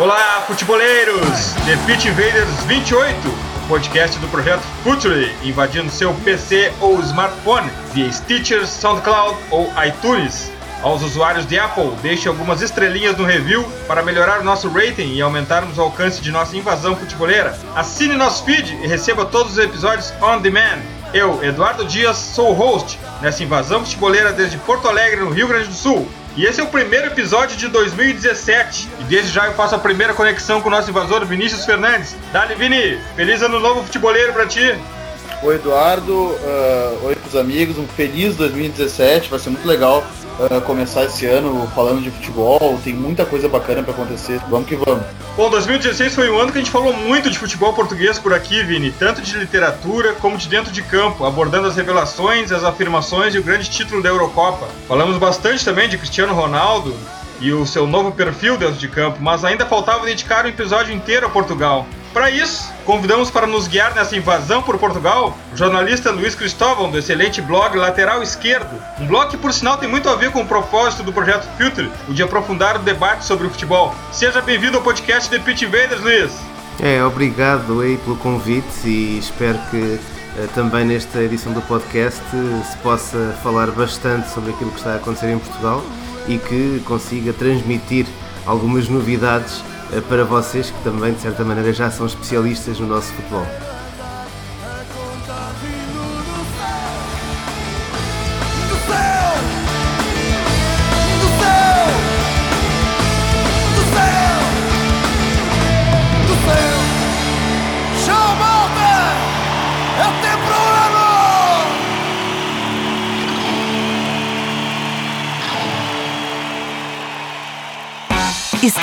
Olá, futeboleiros! The Pitch Invaders 28, podcast do projeto Future, invadindo seu PC ou smartphone via Stitcher, SoundCloud ou iTunes. Aos usuários de Apple, deixe algumas estrelinhas no review para melhorar o nosso rating e aumentarmos o alcance de nossa invasão futeboleira. Assine nosso feed e receba todos os episódios on demand. Eu, Eduardo Dias, sou o host nessa invasão futeboleira desde Porto Alegre, no Rio Grande do Sul. E esse é o primeiro episódio de 2017. Desde já eu faço a primeira conexão com o nosso invasor Vinícius Fernandes. Dali, Vini! Feliz ano novo futeboleiro pra ti! Oi, Eduardo. Uh, oi pros amigos. Um feliz 2017. Vai ser muito legal uh, começar esse ano falando de futebol. Tem muita coisa bacana para acontecer. Vamos que vamos. Bom, 2016 foi um ano que a gente falou muito de futebol português por aqui, Vini, tanto de literatura como de dentro de campo, abordando as revelações, as afirmações e o grande título da Eurocopa. Falamos bastante também de Cristiano Ronaldo e o seu novo perfil dentro de campo, mas ainda faltava dedicar um episódio inteiro a Portugal. Para isso, convidamos para nos guiar nessa invasão por Portugal o jornalista Luiz Cristóvão, do excelente blog Lateral Esquerdo. Um blog que, por sinal, tem muito a ver com o propósito do projeto Filter, o de aprofundar o debate sobre o futebol. Seja bem-vindo ao podcast The Pitch Invaders, Luiz. É, obrigado aí pelo convite e espero que eh, também nesta edição do podcast se possa falar bastante sobre aquilo que está a acontecer em Portugal e que consiga transmitir algumas novidades eh, para vocês que também, de certa maneira, já são especialistas no nosso futebol.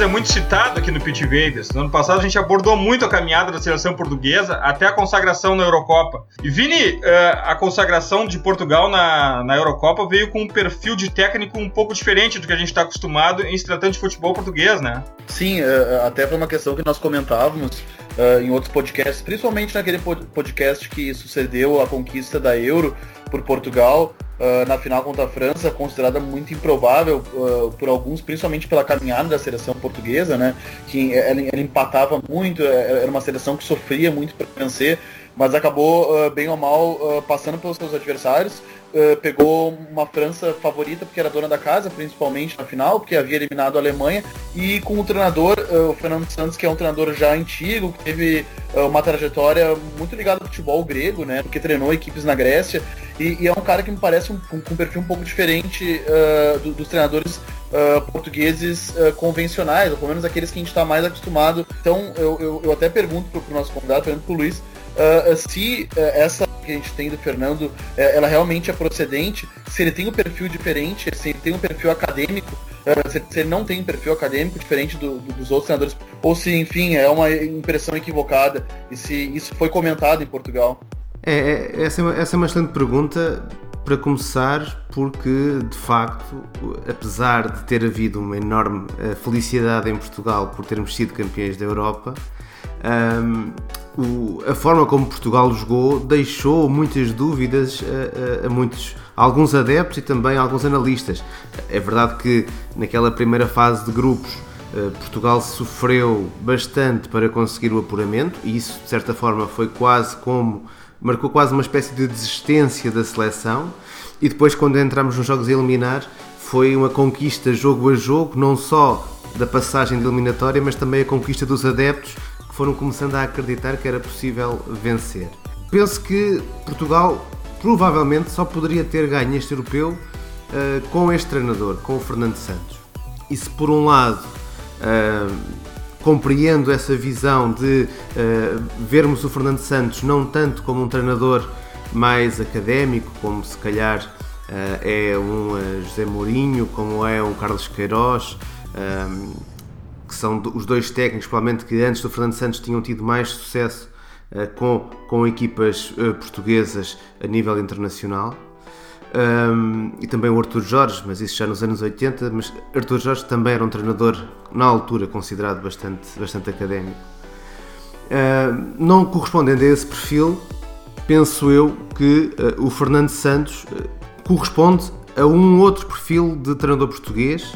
É muito citado aqui no Pit Vegas. No ano passado a gente abordou muito a caminhada da seleção portuguesa até a consagração na Eurocopa. E Vini, eh, a consagração de Portugal na, na Eurocopa veio com um perfil de técnico um pouco diferente do que a gente está acostumado em se tratando de futebol português, né? Sim, eh, até foi uma questão que nós comentávamos uh, em outros podcasts, principalmente naquele podcast que sucedeu a conquista da Euro por Portugal uh, na final contra a França, considerada muito improvável uh, por alguns, principalmente pela caminhada da seleção portuguesa, né? Que ela, ela empatava muito, era uma seleção que sofria muito para vencer, mas acabou, bem ou mal, passando pelos seus adversários. Uh, pegou uma França favorita, porque era dona da casa, principalmente na final, porque havia eliminado a Alemanha, e com o treinador, uh, o Fernando Santos, que é um treinador já antigo, que teve uh, uma trajetória muito ligada ao futebol grego, né, porque treinou equipes na Grécia, e, e é um cara que me parece um, com um perfil um pouco diferente do, dos treinadores portugueses convencionais, ou pelo menos aqueles que a gente está mais acostumado. Então, eu, eu, eu até pergunto para o nosso convidado, pergunto para o Luiz, uh, se uh, essa que a gente tem do Fernando, uh, ela realmente é procedente, se ele tem um perfil diferente, se ele tem um perfil acadêmico, se, se, ele não tem um perfil acadêmico diferente do, do, dos outros treinadores, ou se, enfim, é uma impressão equivocada, e se isso foi comentado em Portugal. É, é essa, é uma, essa é uma excelente pergunta para começar, porque de facto, apesar de ter havido uma enorme felicidade em Portugal por termos sido campeões da Europa, um, o, a forma como Portugal jogou deixou muitas dúvidas a, a, muitos, a alguns adeptos e também a alguns analistas. É verdade que naquela primeira fase de grupos uh, Portugal sofreu bastante para conseguir o apuramento e isso de certa forma foi quase como marcou quase uma espécie de desistência da seleção e depois quando entramos nos jogos a eliminar foi uma conquista jogo a jogo, não só da passagem de eliminatória, mas também a conquista dos adeptos foram começando a acreditar que era possível vencer. Penso que Portugal provavelmente só poderia ter ganho este europeu uh, com este treinador, com o Fernando Santos. E se por um lado uh, compreendo essa visão de uh, vermos o Fernando Santos não tanto como um treinador mais académico, como se calhar é um José Mourinho, como é um Carlos Queiroz, que são os dois técnicos, provavelmente que antes do Fernando Santos tinham tido mais sucesso uh, com, com equipas uh, portuguesas a nível internacional. um, e também o Arthur Jorge, mas isso já nos anos 80, mas Arthur Jorge também era um treinador, na altura, considerado bastante, bastante académico. Uh, não correspondendo a esse perfil, penso eu que uh, o Fernando Santos corresponde a um outro perfil de treinador português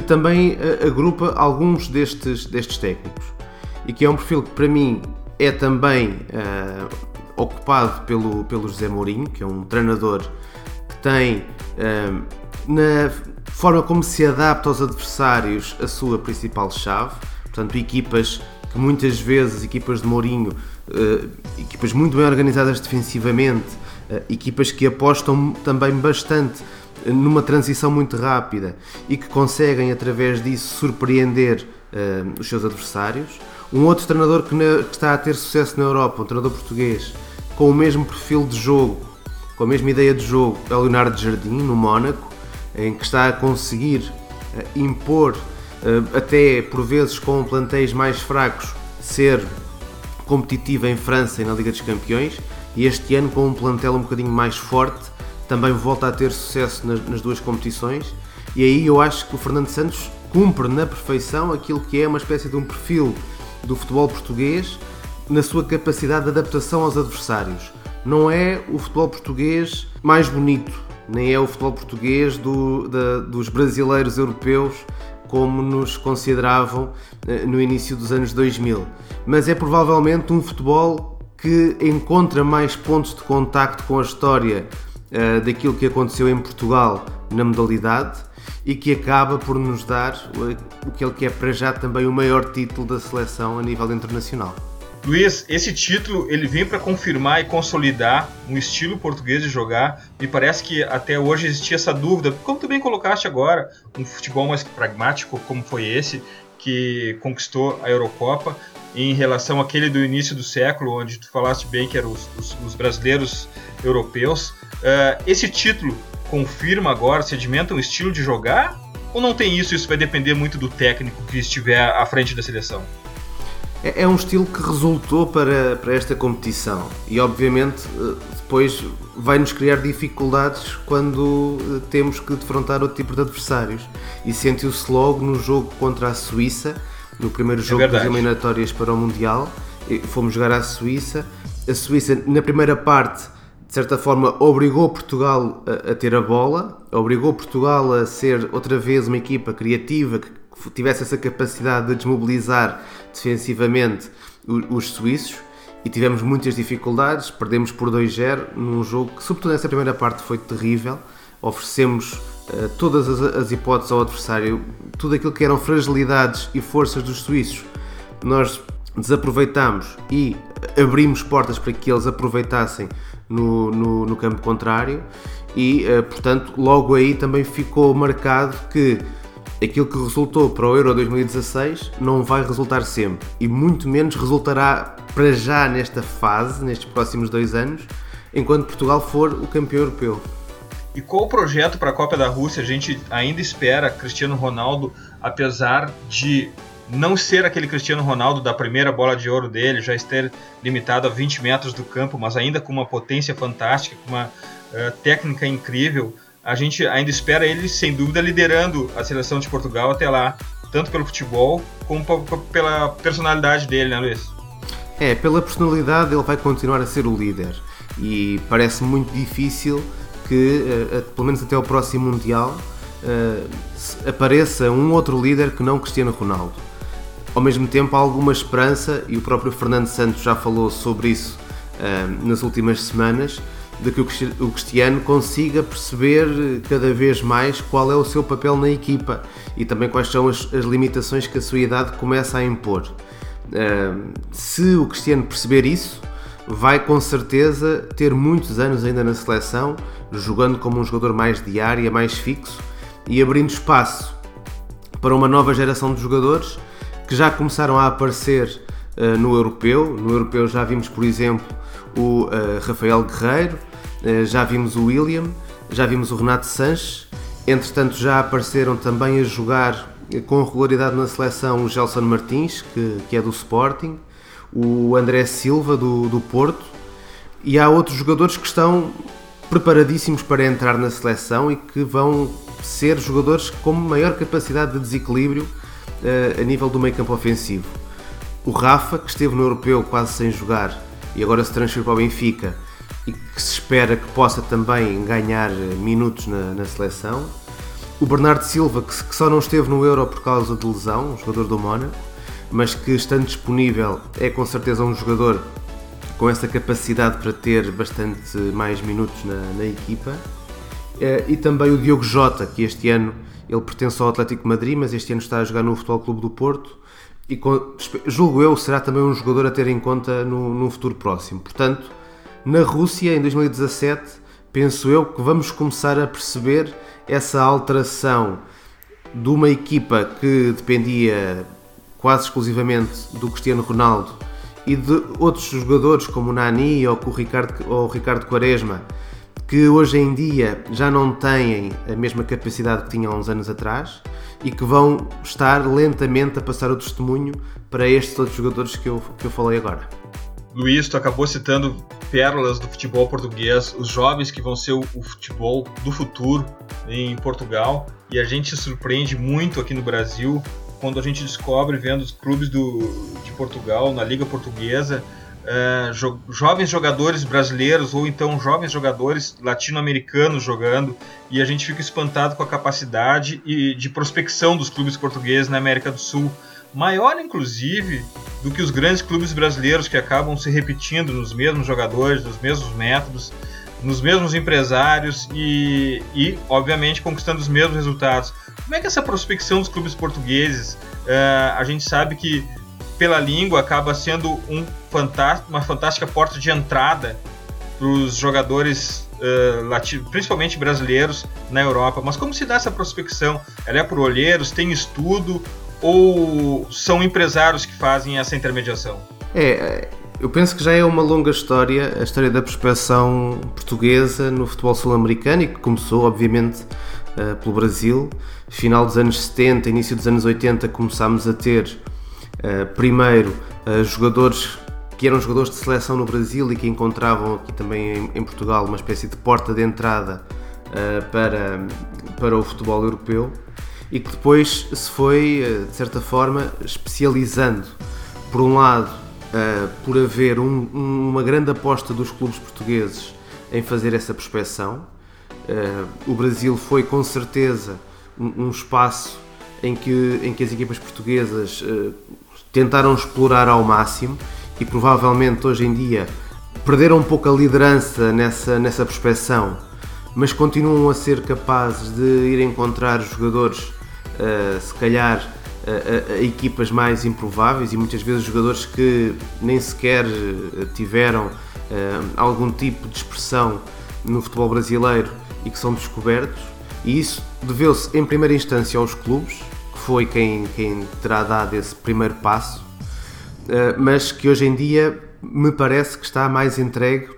que também agrupa alguns destes, destes técnicos. E que é um perfil que para mim é também ocupado pelo, pelo José Mourinho, que é um treinador que tem na forma como se adapta aos adversários a sua principal chave, portanto equipas que muitas vezes equipas de Mourinho, uh, equipas muito bem organizadas defensivamente, uh, equipas que apostam também bastante numa transição muito rápida e que conseguem através disso surpreender uh, os seus adversários. Um outro treinador que, na, que, está a ter sucesso na Europa, um treinador português, com o mesmo perfil de jogo, com a mesma ideia de jogo, é o Leonardo Jardim, no Mónaco, em que está a conseguir impor eh, até por vezes com plantéis mais fracos, ser competitivo em França e na Liga dos Campeões. E este ano, com um plantel um bocadinho mais forte, também volta a ter sucesso nas, nas duas competições. E aí eu acho que o Fernando Santos cumpre na perfeição aquilo que é uma espécie de um perfil do futebol português na sua capacidade de adaptação aos adversários. Não é o futebol português mais bonito, nem é o futebol português do, da, dos brasileiros europeus como nos consideravam eh, no início dos anos 2000. Mas é provavelmente um futebol que encontra mais pontos de contacto com a história uh, daquilo que aconteceu em Portugal na modalidade e que acaba por nos dar o que é para já também o maior título da seleção a nível internacional. Luiz, esse título ele vem para confirmar e consolidar um estilo português de jogar. Me parece que até hoje existia essa dúvida, como tu bem colocaste agora, um futebol mais pragmático como foi esse que conquistou a Eurocopa em relação àquele do início do século, onde tu falaste bem que eram os, os, os brasileiros europeus. Uh, esse título confirma agora, sedimenta um estilo de jogar? Ou não tem isso? Isso vai depender muito do técnico que estiver à frente da seleção? é, é um estilo que resultou para, para esta competição e obviamente eh, depois vai nos criar dificuldades quando eh, temos que defrontar outro tipo de adversários e sentiu-se logo no jogo contra a Suíça no primeiro é jogo é das eliminatórias para o Mundial fomos jogar à Suíça a Suíça na primeira parte de certa forma obrigou Portugal a, a ter a bola obrigou Portugal a ser outra vez uma equipa criativa que tivesse essa capacidade de desmobilizar defensivamente os suíços e tivemos muitas dificuldades, perdemos por 2-0 num jogo que, sobretudo nessa primeira parte, foi terrível. Oferecemos uh, todas as, as, hipóteses ao adversário, tudo aquilo que eram fragilidades e forças dos suíços, nós desaproveitamos e abrimos portas para que eles aproveitassem no, no, no campo contrário e, uh, portanto, logo aí também ficou marcado que aquilo que resultou para o Euro 2016 não vai resultar sempre e muito menos resultará para já nesta fase, nestes próximos dois anos, enquanto Portugal for o campeão europeu. E qual o projeto para a Copa da Rússia? A gente ainda espera Cristiano Ronaldo, apesar de não ser aquele Cristiano Ronaldo da primeira bola de ouro dele, já estar limitado a 20 metros do campo, mas ainda com uma potência fantástica, com uma uh, técnica incrível a gente ainda espera ele, sem dúvida, liderando a seleção de Portugal até lá, tanto pelo futebol como pela personalidade dele, né, Luiz? É, pela personalidade ele vai continuar a ser o líder e parece muito difícil que, uh, pelo menos até o próximo Mundial, uh, apareça um outro líder que não Cristiano Ronaldo. Ao mesmo tempo, há alguma esperança, e o próprio Fernando Santos já falou sobre isso uh, nas últimas semanas, de que o Cristiano consiga perceber cada vez mais qual é o seu papel na equipa e também quais são as, as limitações que a sua idade começa a impor. Uh, se o Cristiano perceber isso, vai com certeza ter muitos anos ainda na seleção, jogando como um jogador mais de área, mais fixo e abrindo espaço para uma nova geração de jogadores que já começaram a aparecer uh, no europeu. No europeu já vimos, por exemplo, o uh, Rafael Guerreiro, uh, já vimos o William, já vimos o Renato Sanches, entretanto já apareceram também a jogar com regularidade na seleção o Gelson Martins, que, que é do Sporting, o André Silva do, do Porto, e há outros jogadores que estão preparadíssimos para entrar na seleção e que vão ser jogadores com maior capacidade de desequilíbrio a nível do meio campo ofensivo. O Rafa, que esteve no Europeu quase sem jogar e agora se transferiu para o Benfica e que se espera que possa também ganhar minutos na, na seleção. O Bernardo Silva, que, que, só não esteve no Euro por causa de lesão, um jogador do Mónaco, mas que estando disponível é com certeza um jogador com essa capacidade para ter bastante mais minutos na, na equipa. Eh, e também o Diogo Jota, que este ano ele pertence ao Atlético Madrid, mas este ano está a jogar no Futebol Clube do Porto e julgo eu será também um jogador a ter em conta no, no futuro próximo. Portanto, na Rússia em 2017, penso eu que vamos começar a perceber essa alteração de uma equipa que dependia quase exclusivamente do Cristiano Ronaldo e de outros jogadores como o Nani ou o Ricardo, ou o Ricardo Quaresma, que hoje em dia já não têm a mesma capacidade que tinham há uns anos atrás e que vão estar lentamente a passar o testemunho para estes outros jogadores que eu, que eu falei agora. Luiz, tu acabou citando pérolas do futebol português, os jovens que vão ser o, o futebol do futuro em Portugal, e a gente se surpreende muito aqui no Brasil quando a gente descobre, vendo os clubes do, de Portugal, na Liga Portuguesa, uh, jo jovens jogadores brasileiros ou então jovens jogadores latino-americanos jogando, e a gente fica espantado com a capacidade e de prospecção dos clubes portugueses na América do Sul. Maior, inclusive, do que os grandes clubes brasileiros que acabam se repetindo nos mesmos jogadores, nos mesmos métodos, nos mesmos empresários e, e obviamente, conquistando os mesmos resultados. Como é que essa prospecção dos clubes portugueses, uh, a gente sabe que pela língua acaba sendo um uma fantástica porta de entrada para os jogadores, uh, principalmente brasileiros, na Europa. Mas como se dá essa prospecção? Ela é por olheiros, tem estudo ou são empresários que fazem essa intermediação? É, eu penso que já é uma longa história, a história da prospecção portuguesa no futebol sul-americano e que começou, obviamente, uh, pelo Brasil. Final dos anos 70, início dos anos 80, começámos a ter primeiro uh, jogadores que eram jogadores de seleção no Brasil e que encontravam aqui também em, Portugal uma espécie de porta de entrada para, para o futebol europeu e que depois se foi, de certa forma, especializando. Por um lado, por haver um, uma grande aposta dos clubes portugueses em fazer essa prospeção, Uh, o Brasil foi com certeza um, espaço em que, em que as equipas portuguesas tentaram explorar ao máximo e provavelmente hoje em dia perderam um pouco a liderança nessa, nessa prospeção, mas continuam a ser capazes de ir encontrar jogadores, uh, se calhar, a, a, equipas mais improváveis e muitas vezes jogadores que nem sequer tiveram algum tipo de expressão no futebol brasileiro e que são descobertos, e isso deveu-se em primeira instância aos clubes, foi quem, quem terá dado esse primeiro passo, uh, mas que hoje em dia me parece que está mais entregue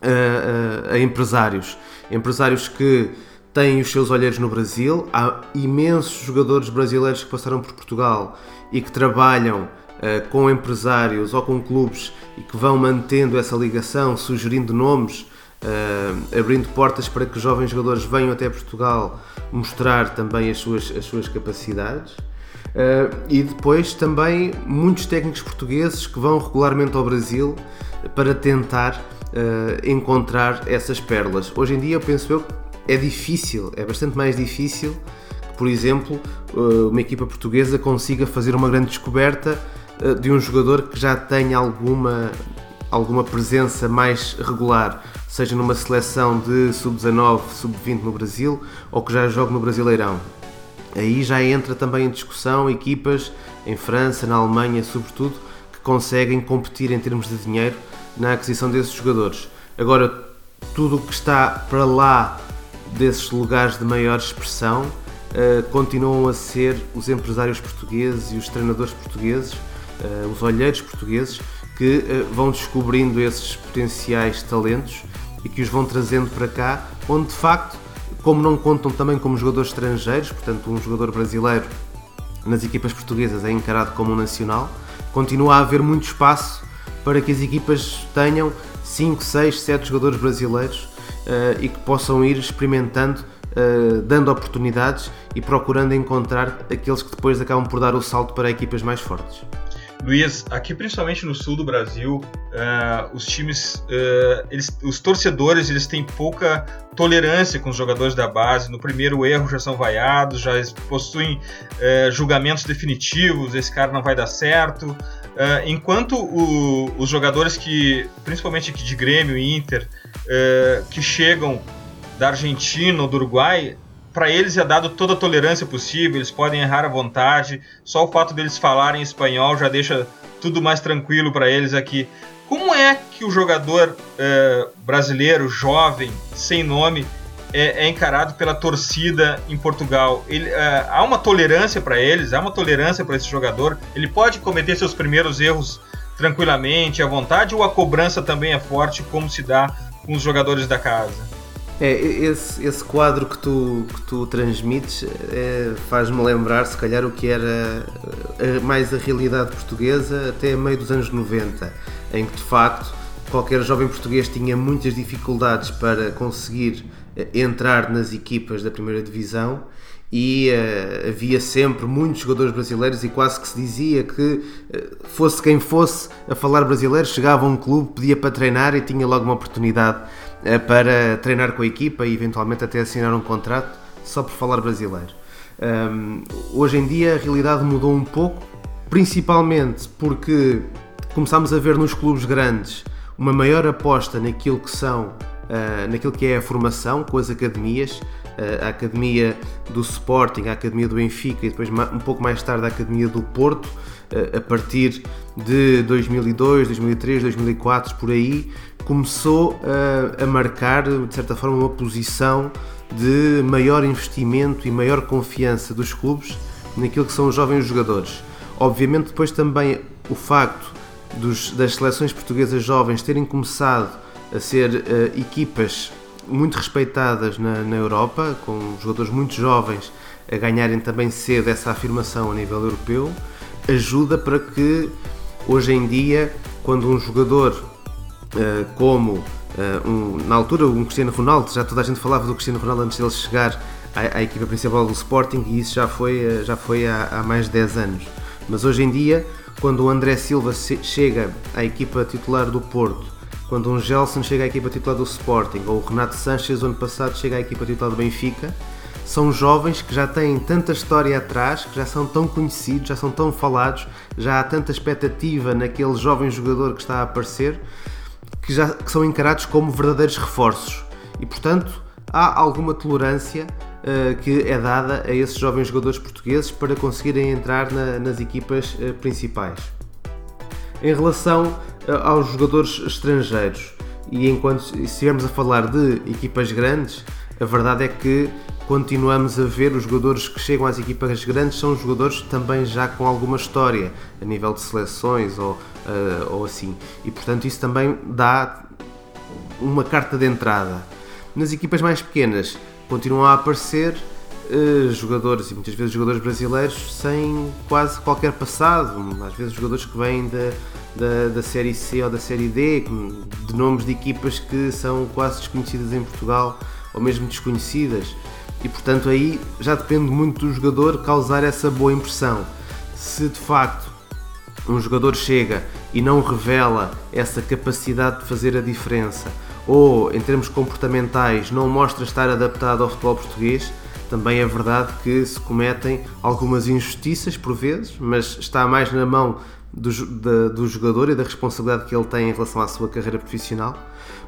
a, a, a empresários. Empresários que têm os seus olheiros no Brasil, há imensos jogadores brasileiros que passaram por Portugal e que trabalham uh, com empresários ou com clubes e que vão mantendo essa ligação, sugerindo nomes uh, abrindo portas para que jovens jogadores venham até Portugal mostrar também as suas, as suas capacidades. Uh, e depois também muitos técnicos portugueses que vão regularmente ao Brasil para tentar uh, encontrar essas pérolas. Hoje em dia eu penso eu é difícil, é bastante mais difícil que, por exemplo, uma equipa portuguesa consiga fazer uma grande descoberta de um jogador que já tenha alguma, alguma presença mais regular seja numa seleção de sub-19, sub-20 no Brasil ou que já jogue no Brasileirão. Aí já entra também em discussão equipas em França, na Alemanha, sobretudo, que conseguem competir em termos de dinheiro na aquisição desses jogadores. Agora, tudo o que está para lá desses lugares de maior expressão uh, continuam a ser os empresários portugueses e os treinadores portugueses, uh, os olheiros portugueses, que uh, vão descobrindo esses potenciais talentos e que os vão trazendo para cá, onde de facto, como não contam também como jogadores estrangeiros, portanto, um jogador brasileiro nas equipas portuguesas é encarado como um nacional, continua a haver muito espaço para que as equipas tenham 5, 6, 7 jogadores brasileiros e que possam ir experimentando, dando oportunidades e procurando encontrar aqueles que depois acabam por dar o salto para equipas mais fortes. Luiz, aqui principalmente no sul do Brasil, uh, os times, uh, eles, os torcedores, eles têm pouca tolerância com os jogadores da base. No primeiro erro já são vaiados, já possuem uh, julgamentos definitivos. Esse cara não vai dar certo. enquanto o, os jogadores que, principalmente aqui de Grêmio e Inter, que chegam da Argentina ou do Uruguai, para eles é dado toda a tolerância possível, eles podem errar à vontade, só o fato deles falarem espanhol já deixa tudo mais tranquilo para eles aqui. Como é que o jogador é, brasileiro, jovem, sem nome, é, é, encarado pela torcida em Portugal? Ele, é, há uma tolerância para eles, há uma tolerância para esse jogador? Ele pode cometer seus primeiros erros tranquilamente, à vontade, ou a cobrança também é forte, como se dá com os jogadores da casa? É, esse, esse quadro que tu, que tu transmites é, faz-me lembrar, se calhar, o que era a, mais a realidade portuguesa até meio dos anos 90, em que de facto qualquer jovem português tinha muitas dificuldades para conseguir eh, entrar nas equipas da primeira divisão e uh, havia sempre muitos jogadores brasileiros e quase que se dizia que fosse quem fosse a falar brasileiro, chegava a um clube, pedia para treinar e tinha logo uma oportunidade para treinar com a equipa e eventualmente até assinar um contrato só por falar brasileiro. Um, hoje em dia a realidade mudou um pouco, principalmente porque começámos a ver nos clubes grandes uma maior aposta naquilo que são, naquilo que é a formação com as academias a Academia do Sporting, a Academia do Benfica e depois um pouco mais tarde a Academia do Porto, a partir de 2002, 2003, 2004, por aí, começou a, marcar, de certa forma, uma posição de maior investimento e maior confiança dos clubes naquilo que são os jovens jogadores. Obviamente, depois também o facto dos, das seleções portuguesas jovens terem começado a ser uh, equipas muito respeitadas na, na Europa, com jogadores muito jovens a ganharem também cedo essa afirmação a nível europeu, ajuda para que hoje em dia, quando um jogador uh, como uh, um, na altura um Cristiano Ronaldo, já toda a gente falava do Cristiano Ronaldo antes dele chegar à, à equipa principal do Sporting e isso já foi, uh, já foi há, há, mais de 10 anos. Mas hoje em dia, quando o André Silva chega à equipa titular do Porto quando um Gelson chega à equipa titular do Sporting ou o Renato Sanches, ano passado, chega à equipa titular do Benfica, são jovens que já têm tanta história atrás, que já são tão conhecidos, já são tão falados, já há tanta expectativa naquele jovem jogador que está a aparecer, que já que são encarados como verdadeiros reforços. E portanto, há alguma tolerância uh, que é dada a esses jovens jogadores portugueses para conseguirem entrar na, nas equipas uh, principais. Em relação eh, aos jogadores estrangeiros, e enquanto estivermos a falar de equipas grandes, a verdade é que continuamos a ver os jogadores que chegam às equipas grandes são jogadores também já com alguma história a nível de seleções ou, uh, ou assim. E portanto isso também dá uma carta de entrada. Nas equipas mais pequenas continuam a aparecer uh, jogadores e muitas vezes jogadores brasileiros sem quase qualquer passado, às vezes jogadores que vêm da, da, da Série C ou da Série D, de nomes de equipas que são quase desconhecidas em Portugal ou mesmo desconhecidas. E portanto aí já depende muito do jogador causar essa boa impressão. Se de facto um jogador chega e não revela essa capacidade de fazer a diferença, ou em termos comportamentais não mostra estar adaptado ao futebol português, também é verdade que se cometem algumas injustiças por vezes, mas está mais na mão do, da, do jogador e da responsabilidade que ele tem em relação à sua carreira profissional,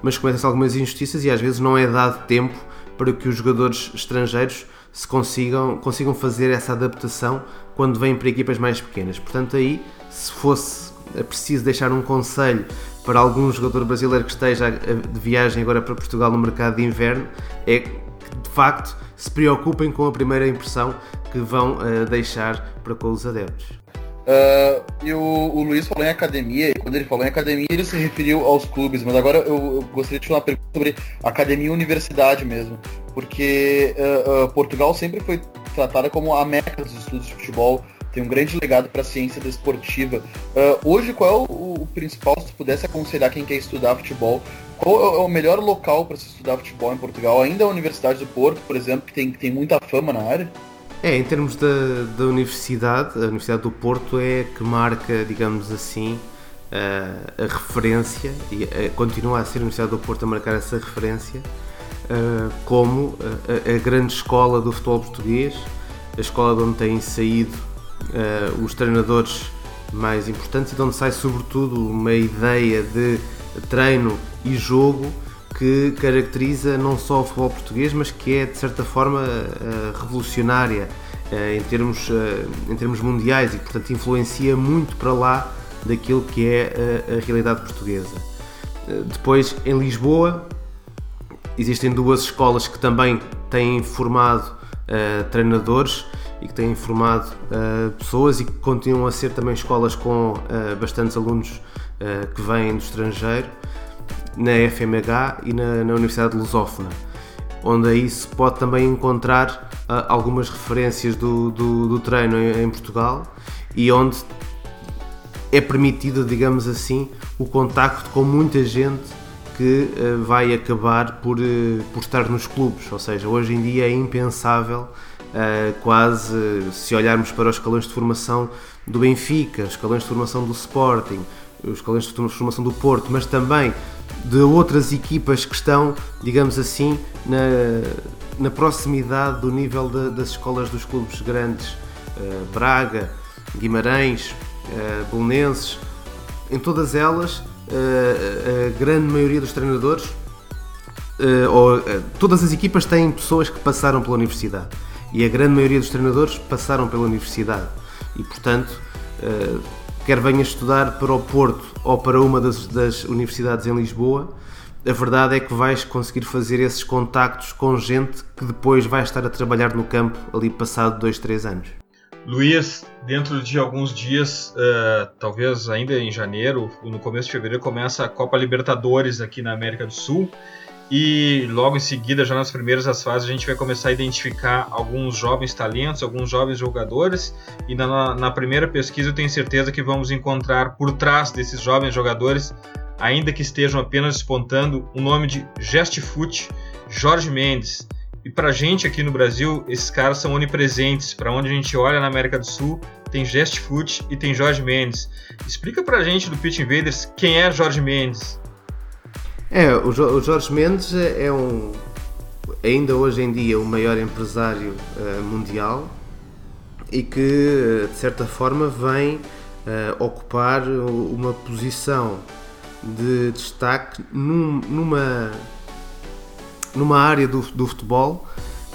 mas cometem-se algumas injustiças e às vezes não é dado tempo para que os jogadores estrangeiros se consigam, consigam fazer essa adaptação quando vêm para equipas mais pequenas. Portanto, aí, se fosse preciso deixar um conselho para algum jogador brasileiro que esteja de viagem agora para Portugal no mercado de inverno, é que de facto se preocupem com a primeira impressão que vão uh, deixar para com os adeptos. Uh, e o, o, Luiz falou em academia, e quando ele falou em academia, ele se referiu aos clubes, mas agora eu, eu gostaria de fazer uma pergunta sobre academia e universidade mesmo, porque uh, uh, Portugal sempre foi tratada como a meca dos estudos de futebol, tem um grande legado para a ciência desportiva. hoje, qual é o, o, principal, se tu pudesse aconselhar quem quer estudar futebol, Qual é o melhor local para se estudar futebol em Portugal? Ainda a Universidade do Porto, por exemplo, que tem, que tem muita fama na área? É, em termos da, da universidade, a Universidade do Porto é que marca, digamos assim, a, a referência, e a, continua a ser a Universidade do Porto a marcar essa referência, como a, a, grande escola do futebol português, a escola de onde têm saído os treinadores mais importantes e de onde sai sobretudo uma ideia de treino e jogo que caracteriza não só o futebol português, mas que é de certa forma revolucionária em termos, em termos mundiais e portanto influencia muito para lá daquilo que é a, realidade portuguesa. Depois em Lisboa existem duas escolas que também têm formado treinadores e que têm formado pessoas e que continuam a ser também escolas com bastantes alunos que vêm do estrangeiro, na FMH e na, na Universidade Lusófona, onde aí se pode também encontrar algumas referências do, do, do treino em, em Portugal e onde é permitido, digamos assim, o contacto com muita gente que uh, vai acabar por, uh, por estar nos clubes. Ou seja, hoje em dia é impensável, uh, quase, se olharmos para os escalões de formação do Benfica, os escalões de formação do Sporting, os escalões de formação do Porto, mas também de outras equipas que estão, digamos assim, na, na proximidade do nível de, das escolas dos clubes grandes, Braga, Guimarães, Belenenses, em todas elas a grande maioria dos treinadores, ou todas as equipas têm pessoas que passaram pela universidade. E a grande maioria dos treinadores passaram pela universidade. E, portanto, quer venha estudar para o Porto ou para uma das, das universidades em Lisboa, a verdade é que vais conseguir fazer esses contactos com gente que depois vai estar a trabalhar no campo ali passado 2, 3 anos. Luiz, dentro de alguns dias, uh, talvez ainda em janeiro, no começo de fevereiro, começa a Copa Libertadores aqui na América do Sul. E logo em seguida, já nas primeiras fases, a gente vai começar a identificar alguns jovens talentos, alguns jovens jogadores. E na, na primeira pesquisa, eu tenho certeza que vamos encontrar por trás desses jovens jogadores, ainda que estejam apenas despontando, o nome de Gestfoot Jorge Mendes e pra gente aqui no Brasil, esses caras são onipresentes. Para onde a gente olha na América do Sul, tem Just Foot e tem Jorge Mendes. Explica pra gente do Pitch Invaders quem é Jorge Mendes. É, o, jo o Jorge Mendes é um ainda hoje em dia o maior empresário uh, mundial e que de certa forma vem uh, ocupar uma posição de destaque num, numa numa área do, do futebol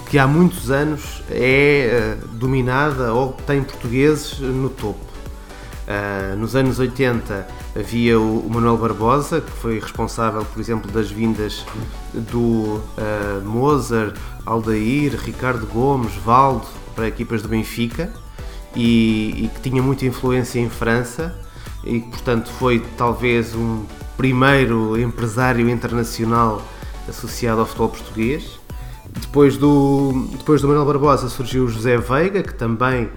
que há muitos anos é uh, dominada ou tem portugueses no topo. Uh, nos anos 80 havia o, o, Manuel Barbosa, que foi responsável, por exemplo, das vindas do uh, Mozart, Aldair, Ricardo Gomes, Valdo para equipas do Benfica e, e, que tinha muita influência em França e portanto, foi talvez um primeiro empresário internacional associado ao futebol português. Depois do, depois do Manuel Barbosa surgiu o José Veiga, que também,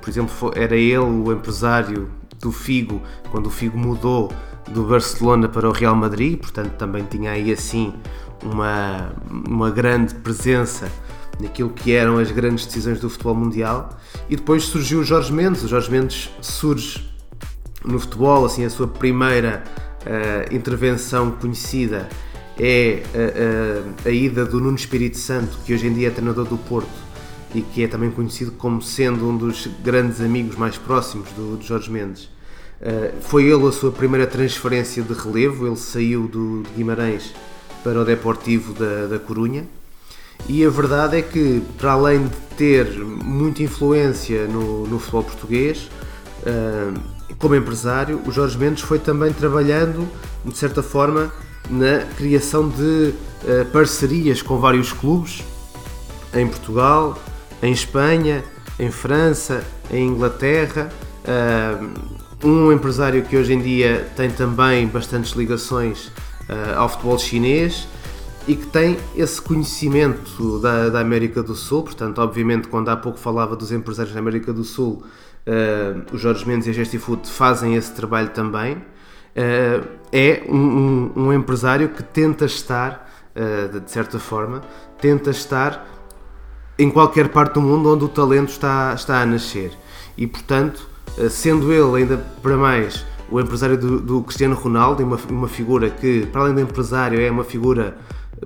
por exemplo, era ele o empresário do Figo quando o Figo mudou do Barcelona para o Real Madrid, portanto também tinha aí assim uma, uma grande presença naquilo que eram as grandes decisões do futebol mundial. E depois surgiu o Jorge Mendes. O Jorge Mendes surge no futebol, assim, a sua primeira uh, intervenção conhecida é a, a, a, ida do Nuno Espírito Santo, que hoje em dia é treinador do Porto e que é também conhecido como sendo um dos grandes amigos mais próximos do, do Jorge Mendes. Uh, foi ele a sua primeira transferência de relevo, ele saiu do, de Guimarães para o Deportivo da, da Corunha e a verdade é que, para além de ter muita influência no, no futebol português, uh, como empresário, o Jorge Mendes foi também trabalhando, de certa forma, na criação de uh, parcerias com vários clubes em Portugal, em Espanha, em França, em Inglaterra. Uh, um empresário que hoje em dia tem também bastantes ligações uh, ao futebol chinês e que tem esse conhecimento da, da, América do Sul. Portanto, obviamente, quando há pouco falava dos empresários da América do Sul, uh, os Jorge Mendes e a Gestifood fazem esse trabalho também. uh, é um, um, um, empresário que tenta estar, uh, de certa forma, tenta estar em qualquer parte do mundo onde o talento está, está a nascer. E, portanto, uh, sendo ele ainda para mais o empresário do, do Cristiano Ronaldo, uma, uma figura que, para além de empresário, é uma figura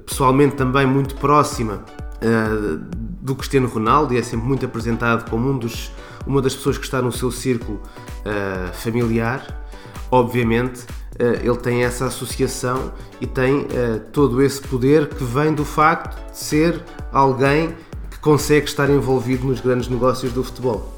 pessoalmente também muito próxima uh, do Cristiano Ronaldo e é sempre muito apresentado como um dos, uma das pessoas que está no seu círculo uh, familiar. Obviamente, ele tem essa associação e tem todo esse poder que vem do facto de ser alguém que consegue estar envolvido nos grandes negócios do futebol.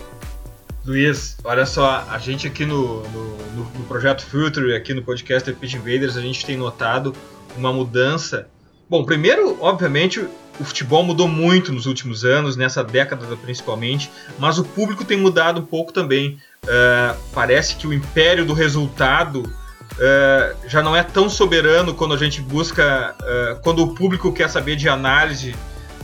Luiz, olha só, a gente aqui no, no, no projeto Future, aqui no podcast Pitch Invaders, a gente tem notado uma mudança. Bom, primeiro, obviamente, o futebol mudou muito nos últimos anos, nessa década principalmente, mas o público tem mudado um pouco também. Uh, parece que o império do resultado uh, já não é tão soberano quando a gente busca, uh, quando o público quer saber de análise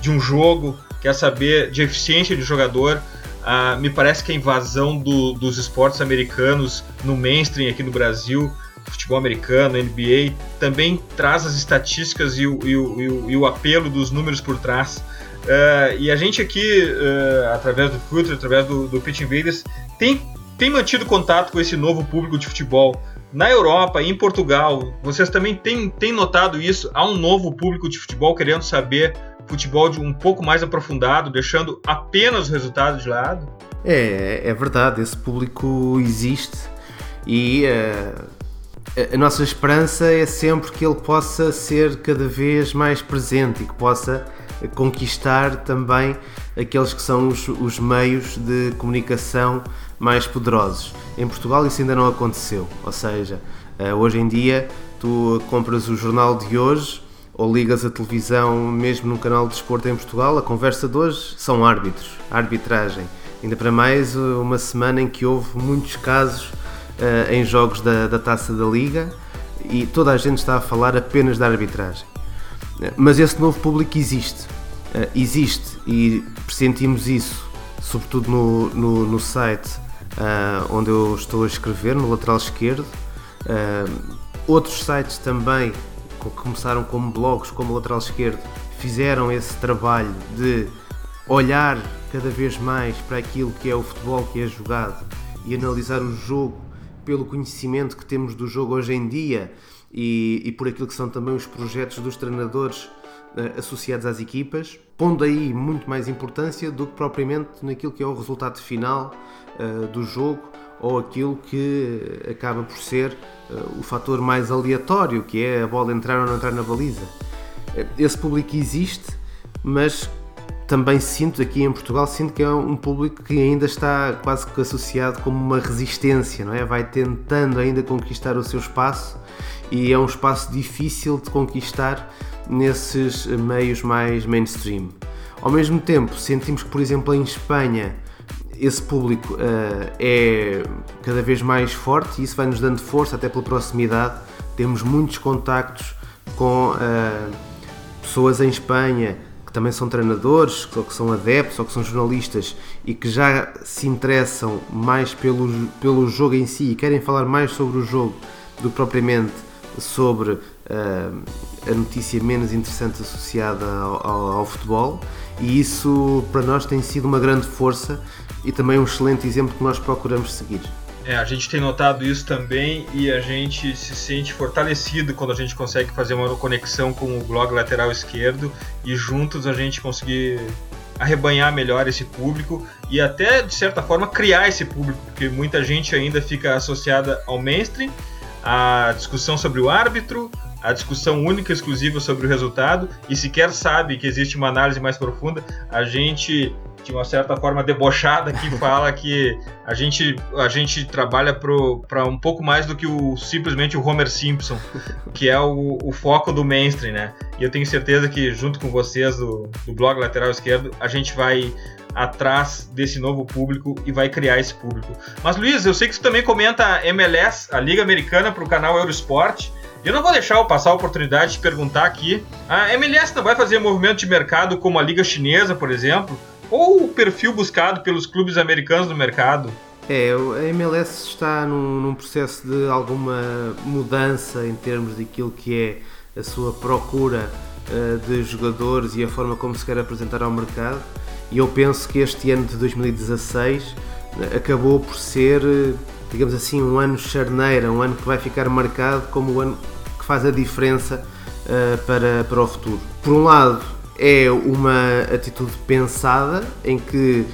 de um jogo, quer saber de eficiência de jogador. Uh, me parece que a invasão do, dos esportes americanos no mainstream aqui no Brasil, futebol americano, NBA, também traz as estatísticas e o, e o, e o, e o apelo dos números por trás. Uh, e a gente aqui, uh, através do Future, através do, do Pitch Invaders, tem, tem mantido contato com esse novo público de futebol. Na Europa, em Portugal, vocês também têm, têm notado isso? Há um novo público de futebol querendo saber futebol de um pouco mais aprofundado, deixando apenas os resultados de lado? É, é verdade, esse público existe e uh, a nossa esperança é sempre que ele possa ser cada vez mais presente e que possa conquistar também aqueles que são os, os meios de comunicação mais poderosos. Em Portugal isso ainda não aconteceu, ou seja, uh, hoje em dia tu compras o jornal de hoje ou ligas a televisão mesmo num canal de desporto em Portugal, a conversa de hoje são árbitros, arbitragem. Ainda para mais uma semana em que houve muitos casos uh, em jogos da, da taça da Liga e toda a gente está a falar apenas da arbitragem. Uh, mas esse novo público existe. Uh, existe e pressentimos isso, sobretudo no, no, no site onde eu estou a escrever, no lateral esquerdo. outros sites também que começaram como blogs, como lateral esquerdo, fizeram esse trabalho de olhar cada vez mais para aquilo que é o futebol que é jogado e analisar o jogo pelo conhecimento que temos do jogo hoje em dia e, e por aquilo que são também os projetos dos treinadores uh, associados às equipas, pondo aí muito mais importância do que propriamente naquilo que é o resultado final uh, do jogo ou aquilo que acaba por ser uh, o fator mais aleatório, que é a bola entrar ou não entrar na baliza. Eh, esse público existe, mas também sinto aqui em Portugal sinto que é um público que ainda está quase que associado como uma resistência, não é? Vai tentando ainda conquistar o seu espaço e é um espaço difícil de conquistar nesses meios mais mainstream. Ao mesmo tempo, sentimos que, por exemplo, em Espanha esse público uh, é cada vez mais forte e isso vai nos dando força até pela proximidade. Temos muitos contactos com uh, pessoas em Espanha que também são treinadores, ou que são adeptos, ou que são jornalistas e que já se interessam mais pelo, pelo jogo em si e querem falar mais sobre o jogo do que propriamente sobre uh, a notícia menos interessante associada ao, ao, ao futebol e isso para nós tem sido uma grande força e também um excelente exemplo que nós procuramos seguir. É, a gente tem notado isso também e a gente se sente fortalecido quando a gente consegue fazer uma conexão com o blog lateral esquerdo e juntos a gente conseguir arrebanhar melhor esse público e até de certa forma criar esse público, porque muita gente ainda fica associada ao mainstream, à discussão sobre o árbitro, a discussão única e exclusiva sobre o resultado e sequer sabe que existe uma análise mais profunda, a gente de uma certa forma debochada que fala que a gente, a gente trabalha para um pouco mais do que o simplesmente o Homer Simpson, que é o, o foco do mainstream, né? E eu tenho certeza que junto com vocês do, do blog Lateral Esquerdo, a gente vai atrás desse novo público e vai criar esse público. Mas Luiz, eu sei que você também comenta a MLS, a Liga Americana, para o canal Eurosport. Eu não vou deixar eu passar a oportunidade de perguntar aqui. A MLS não vai fazer movimento de mercado como a Liga Chinesa, por exemplo? Ou o perfil buscado pelos clubes americanos no mercado? É, a MLS está num, num, processo de alguma mudança em termos daquilo que é a sua procura uh, de jogadores e a forma como se quer apresentar ao mercado. E eu penso que este ano de 2016 uh, eh, acabou por ser, uh, digamos assim, um ano charneira, um ano que vai ficar marcado como o ano que faz a diferença para, para o futuro. Por um lado, é uma atitude pensada em que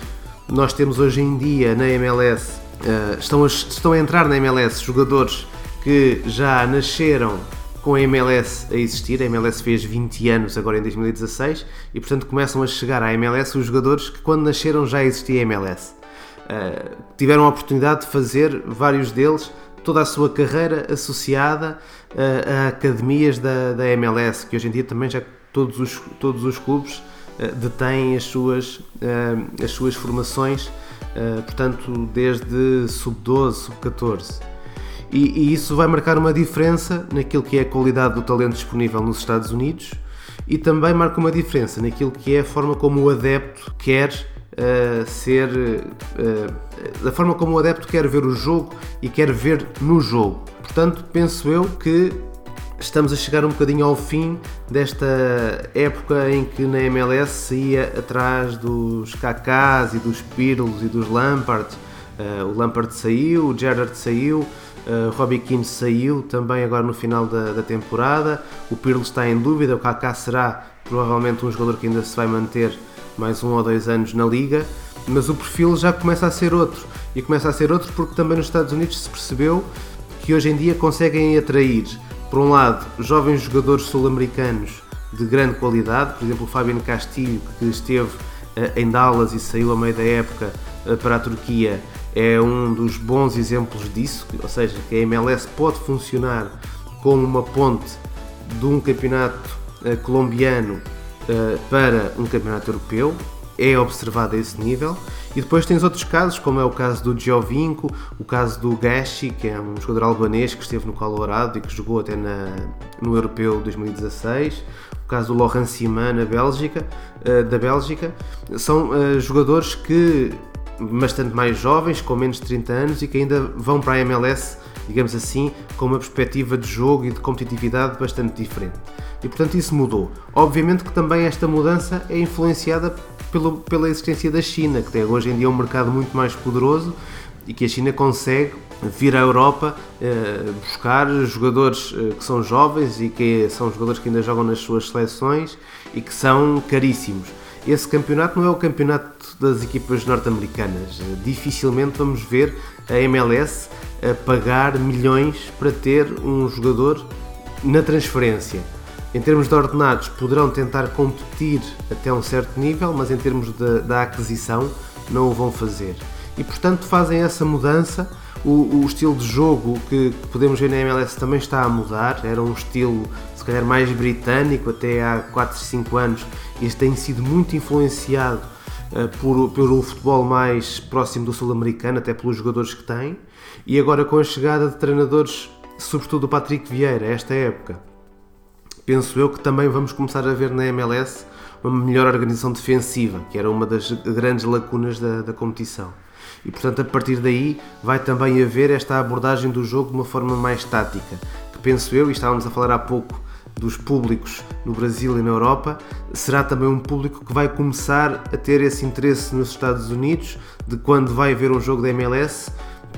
nós temos hoje em dia na MLS, uh, estão, a, estão a entrar na MLS jogadores que já nasceram com a MLS a existir. A MLS fez 20 anos agora em 2016 e, portanto, começam a chegar à MLS os jogadores que, quando nasceram, já existia a MLS. Uh, eh, tiveram a oportunidade de fazer, vários deles, toda a sua carreira associada uh, a academias da, da MLS, que hoje em dia também já todos os, todos os clubes uh, detêm as suas, uh, as suas formações, uh, portanto, desde sub-12, sub-14. E, e, isso vai marcar uma diferença naquilo que é a qualidade do talento disponível nos Estados Unidos e também marca uma diferença naquilo que é a forma como o adepto quer uh, ser. Da forma como o adepto quer ver o jogo e quer ver no jogo. Portanto, penso eu que estamos a chegar um bocadinho ao fim desta época em que na MLS se ia atrás dos Kakás e dos Pirlos e dos Lampard. Uh, o Lampard saiu, o Gerrard saiu, uh, Robbie Keane saiu também agora no final da, da, temporada. O Pirlo está em dúvida, o Kaká será provavelmente um jogador que ainda se vai manter mais um ou dois anos na liga, mas o perfil já começa a ser outro. E começa a ser outro porque também nos Estados Unidos se percebeu que hoje em dia conseguem atrair por um lado, jovens jogadores sul-americanos de grande qualidade, por exemplo, o Fabiano Castilho, que esteve uh, em Dallas e saiu a meio da época uh, para a Turquia, é um dos bons exemplos disso, ou seja, que a MLS pode funcionar como uma ponte de um campeonato uh, colombiano para um campeonato europeu, é observado a esse nível. E depois tens outros casos, como é o caso do Giovinco, o caso do Gashi, que é um jogador albanês que esteve no Colorado e que jogou até na, no Europeu 2016, o caso do Laurent Simon na Bélgica, uh, da Bélgica. São uh, jogadores que bastante mais jovens, com menos de 30 anos e que ainda vão para a MLS, digamos assim, com uma perspectiva de jogo e de competitividade bastante diferente. E portanto isso mudou. Obviamente que também esta mudança é influenciada pelo, pela existência da China, que tem hoje em dia um mercado muito mais poderoso e que a China consegue vir à Europa eh, buscar jogadores eh, que são jovens e que são jogadores que ainda jogam nas suas seleções e que são caríssimos. Esse campeonato não é o campeonato das equipas norte-americanas. Dificilmente vamos ver a MLS a pagar milhões para ter um jogador na transferência. Em termos de ordenados, poderão tentar competir até um certo nível, mas em termos da aquisição, não o vão fazer. E portanto, fazem essa mudança. O, o, estilo de jogo que podemos ver na MLS também está a mudar. Era um estilo, se calhar, mais britânico até há 4, 5 anos. Este tem sido muito influenciado uh, por, pelo futebol mais próximo do sul-americano, até pelos jogadores que tem. E agora, com a chegada de treinadores, sobretudo o Patrick Vieira, esta época penso eu que também vamos começar a ver na MLS uma melhor organização defensiva, que era uma das grandes lacunas da, da competição. E portanto, a partir daí, vai também haver esta abordagem do jogo de uma forma mais tática, que penso eu, e estávamos a falar há pouco dos públicos no Brasil e na Europa, será também um público que vai começar a ter esse interesse nos Estados Unidos, de quando vai ver um jogo da MLS,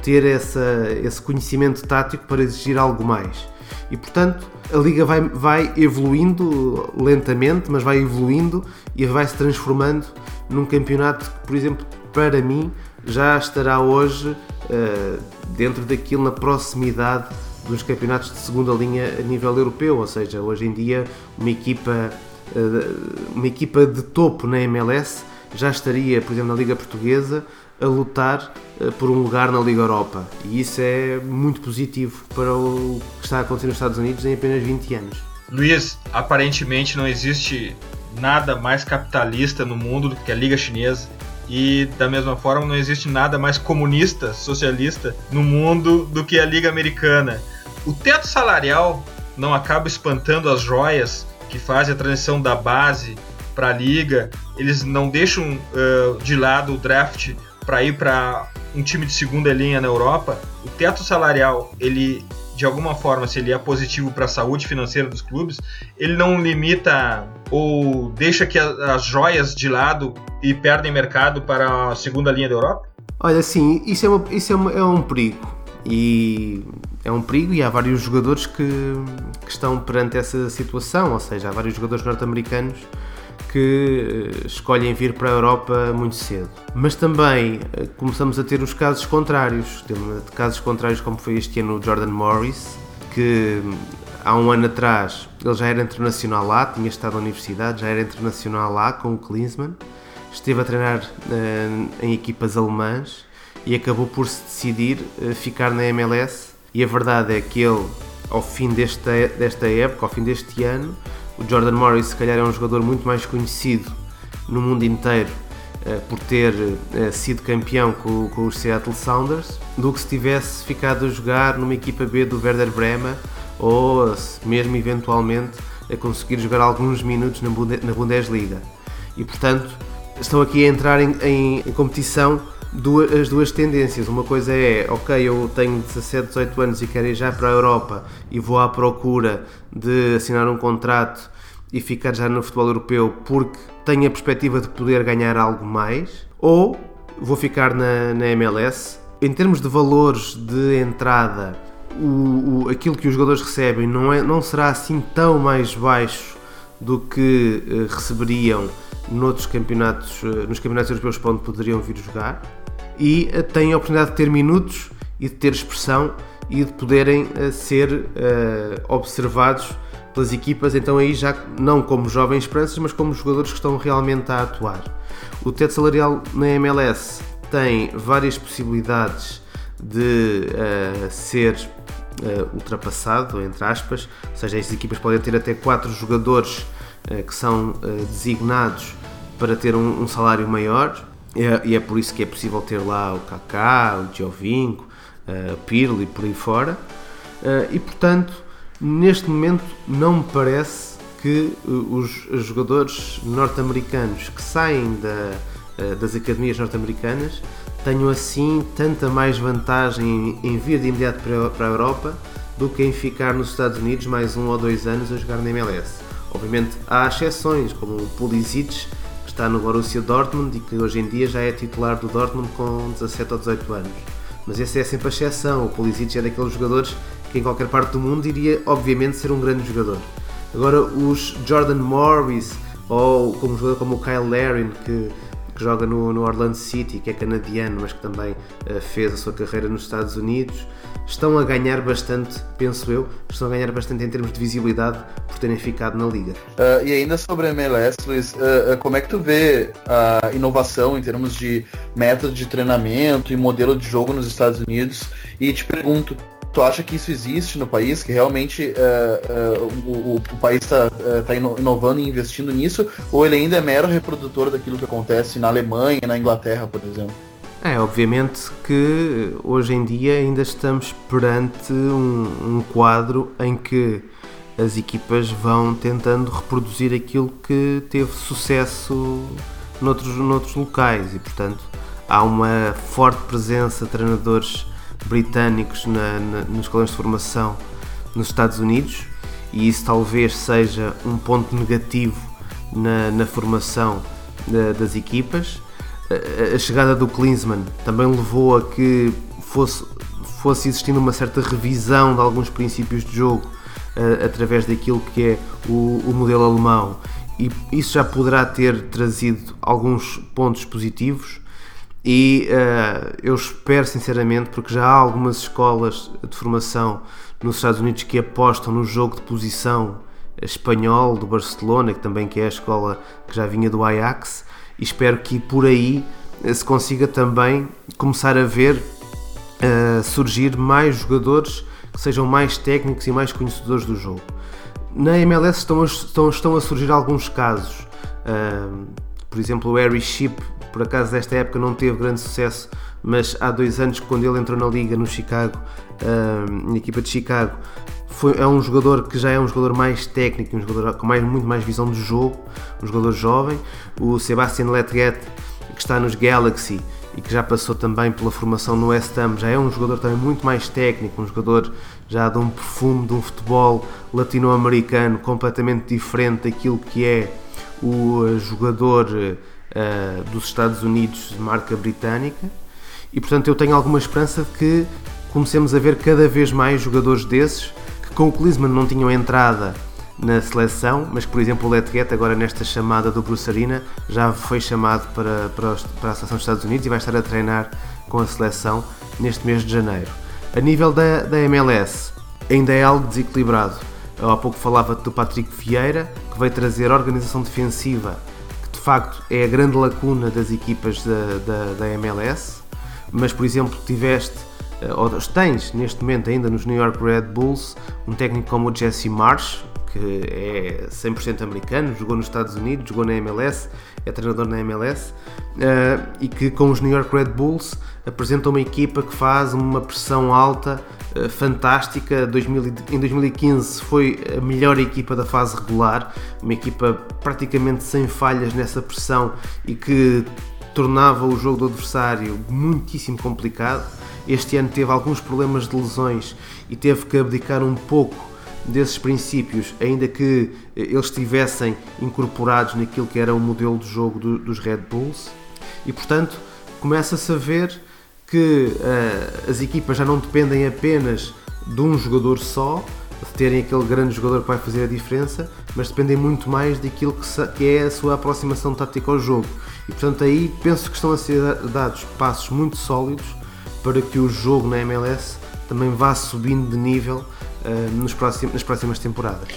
ter essa, esse conhecimento tático para exigir algo mais. E portanto, a liga vai, vai evoluindo lentamente, mas vai evoluindo e vai se transformando num campeonato que, por exemplo, para mim já estará hoje uh, dentro daquilo na proximidade dos campeonatos de segunda linha a nível europeu, ou seja, hoje em dia uma equipa, uh, uma equipa de topo na MLS já estaria, por exemplo, na Liga Portuguesa a lutar uh, por um lugar na Liga Europa. E isso é muito positivo para o que está a acontecer nos Estados Unidos em apenas 20 anos. Luiz, aparentemente não existe nada mais capitalista no mundo do que a Liga Chinesa. E da mesma forma não existe nada mais comunista, socialista no mundo do que a Liga Americana. O teto salarial não acaba espantando as joias que fazem a transição da base para a liga. Eles não deixam uh, de lado o draft para ir para um time de segunda linha na Europa, o teto salarial, ele de alguma forma, se ele é positivo para a saúde financeira dos clubes, ele não limita ou deixa que as joias de lado e perdem mercado para a segunda linha da Europa? Olha, sim, isso é, uma, isso é, uma, é um perigo. E é um perigo e há vários jogadores que, que estão perante essa situação, ou seja, há vários jogadores norte-americanos que eh, escolhem vir para a Europa muito cedo. Mas também eh, começamos a ter os casos contrários. Temos casos contrários como foi este ano o Jordan Morris, que hum, há um ano atrás ele já era internacional lá, tinha estado na universidade, já era internacional lá com o Klinsmann, esteve a treinar uh, em equipas alemãs e acabou por se decidir ficar na MLS. E a verdade é que ele, ao fim desta, desta época, ao fim deste ano, o Jordan Morris, se calhar, é um jogador muito mais conhecido no mundo inteiro uh, por ter uh, sido campeão com, os Seattle Sounders do que se tivesse ficado a jogar numa equipa B do Werder Bremen ou mesmo eventualmente a conseguir jogar alguns minutos na, Bunde na Bundesliga. E portanto, estão aqui a entrar em, em competição duas, as duas tendências. Uma coisa é, ok, eu tenho 17, 18 anos e quero ir já para a Europa e vou à procura de assinar um contrato e ficar já no futebol europeu porque tenho a perspectiva de poder ganhar algo mais, ou vou ficar na, na MLS. Em termos de valores de entrada, o, o, aquilo que os jogadores recebem não, é, não será assim tão mais baixo do que uh, receberiam noutros campeonatos, uh, nos campeonatos europeus para onde poderiam vir jogar e uh, têm a oportunidade de ter minutos e de ter expressão e de poderem ser observados pelas equipas, então aí já não como jovens esperanças, mas como jogadores que estão realmente a atuar. O teto salarial na MLS tem várias possibilidades de uh, ser uh, ultrapassado, entre aspas, ou seja, as equipas podem ter até quatro jogadores uh, que são designados para ter um, um salário maior, e é por isso que é possível ter lá o Kaká, o Giovinco, o Pirlo e por aí fora, e portanto neste momento não me parece que eh, os jogadores norte-americanos que saem da, eh, das academias norte-americanas tenham assim tanta mais vantagem em vir de imediato para a Europa do que em ficar nos Estados Unidos mais um ou dois anos a jogar na MLS. Obviamente há exceções, como o Pulisic, está no Borussia Dortmund e que hoje em dia já é titular do Dortmund com 17 ou 18 anos. Mas essa é sempre a exceção. O Pulisic é daqueles jogadores que em qualquer parte do mundo iria obviamente ser um grande jogador. Agora os Jordan Morris ou como jogador como o Kyle Larin que, que joga no, no, Orlando City, que é canadiano, mas que também uh, fez a sua carreira nos Estados Unidos, estão a ganhar bastante, penso eu, estão a ganhar bastante em termos de visibilidade por terem ficado na liga. Uh, e ainda sobre a MLS, Luiz, uh, como é que tu vê a inovação em termos de método de treinamento e modelo de jogo nos Estados Unidos? E te pergunto, Tu acha que isso existe no país, que realmente uh, uh, o, o, país está uh, tá inovando e investindo nisso, ou ele ainda é mero reprodutor daquilo que acontece na Alemanha, na Inglaterra, por exemplo? É, obviamente que hoje em dia ainda estamos perante um, um quadro em que as equipas vão tentando reproduzir aquilo que teve sucesso noutros, noutros locais e, portanto, há uma forte presença de treinadores britânicos na, na, nos escolas de formação nos Estados Unidos e isso talvez seja um ponto negativo na, na formação da, das equipas. A, chegada do Klinsmann também levou a que fosse, fosse existindo uma certa revisão de alguns princípios de jogo uh, através daquilo que é o, o modelo alemão. E isso já poderá ter trazido alguns pontos positivos e uh, eu espero sinceramente, porque já há algumas escolas de formação nos Estados Unidos que apostam no jogo de posição espanhol do Barcelona, que também que é a escola que já vinha do Ajax, e espero que por aí eh, se consiga também começar a ver uh, surgir mais jogadores que sejam mais técnicos e mais conhecedores do jogo. Na MLS estão a, estão, estão a surgir alguns casos. Uh, por exemplo, o Harry Ship por acaso desta época não teve grande sucesso, mas há dois anos quando ele entrou na liga no Chicago, uh, na equipa de Chicago, foi, é um jogador que já é um jogador mais técnico, um jogador com mais, muito mais visão de jogo, um jogador jovem. O Sebastian Letget, que está nos Galaxy, e que já passou também pela formação no West Ham, já é um jogador também muito mais técnico, um jogador já de um perfume de um futebol latino-americano completamente diferente daquilo que é o eh, jogador uh, dos Estados Unidos de marca britânica. E portanto eu tenho alguma esperança de que comecemos a ver cada vez mais jogadores desses com o Klinsmann não tinham entrada na seleção, mas por exemplo, o Letguet, agora nesta chamada do Bruce Arena, já foi chamado para, para, para a seleção dos Estados Unidos e vai estar a treinar com a seleção neste mês de janeiro. A nível da, da MLS, ainda é algo desequilibrado. Eu há pouco falava do Patrick Vieira, que veio trazer organização defensiva, que de facto é a grande lacuna das equipas da, da, da MLS, mas, por exemplo, tiveste ou tens neste momento ainda nos New York Red Bulls um técnico como o Jesse Marsh, que é 100% americano, jogou nos Estados Unidos, jogou na MLS, é treinador na MLS, eh, e que com os New York Red Bulls apresenta uma equipa que faz uma pressão alta, uh, fantástica. 2000, em 2015 foi a melhor equipa da fase regular, uma equipa praticamente sem falhas nessa pressão e que tornava o jogo do adversário muitíssimo complicado. Este ano teve alguns problemas de lesões e teve que abdicar um pouco desses princípios, ainda que eh, eles estivessem incorporados naquilo que era o modelo de jogo do, dos Red Bulls, e portanto começa-se a ver que uh, as equipas já não dependem apenas de um jogador só, de terem aquele grande jogador que vai fazer a diferença, mas dependem muito mais daquilo que, que é a sua aproximação tática ao jogo. E portanto aí penso que estão a ser dados passos muito sólidos para que o jogo na MLS também vá subindo de nível uh, nos próximos, nas próximas temporadas.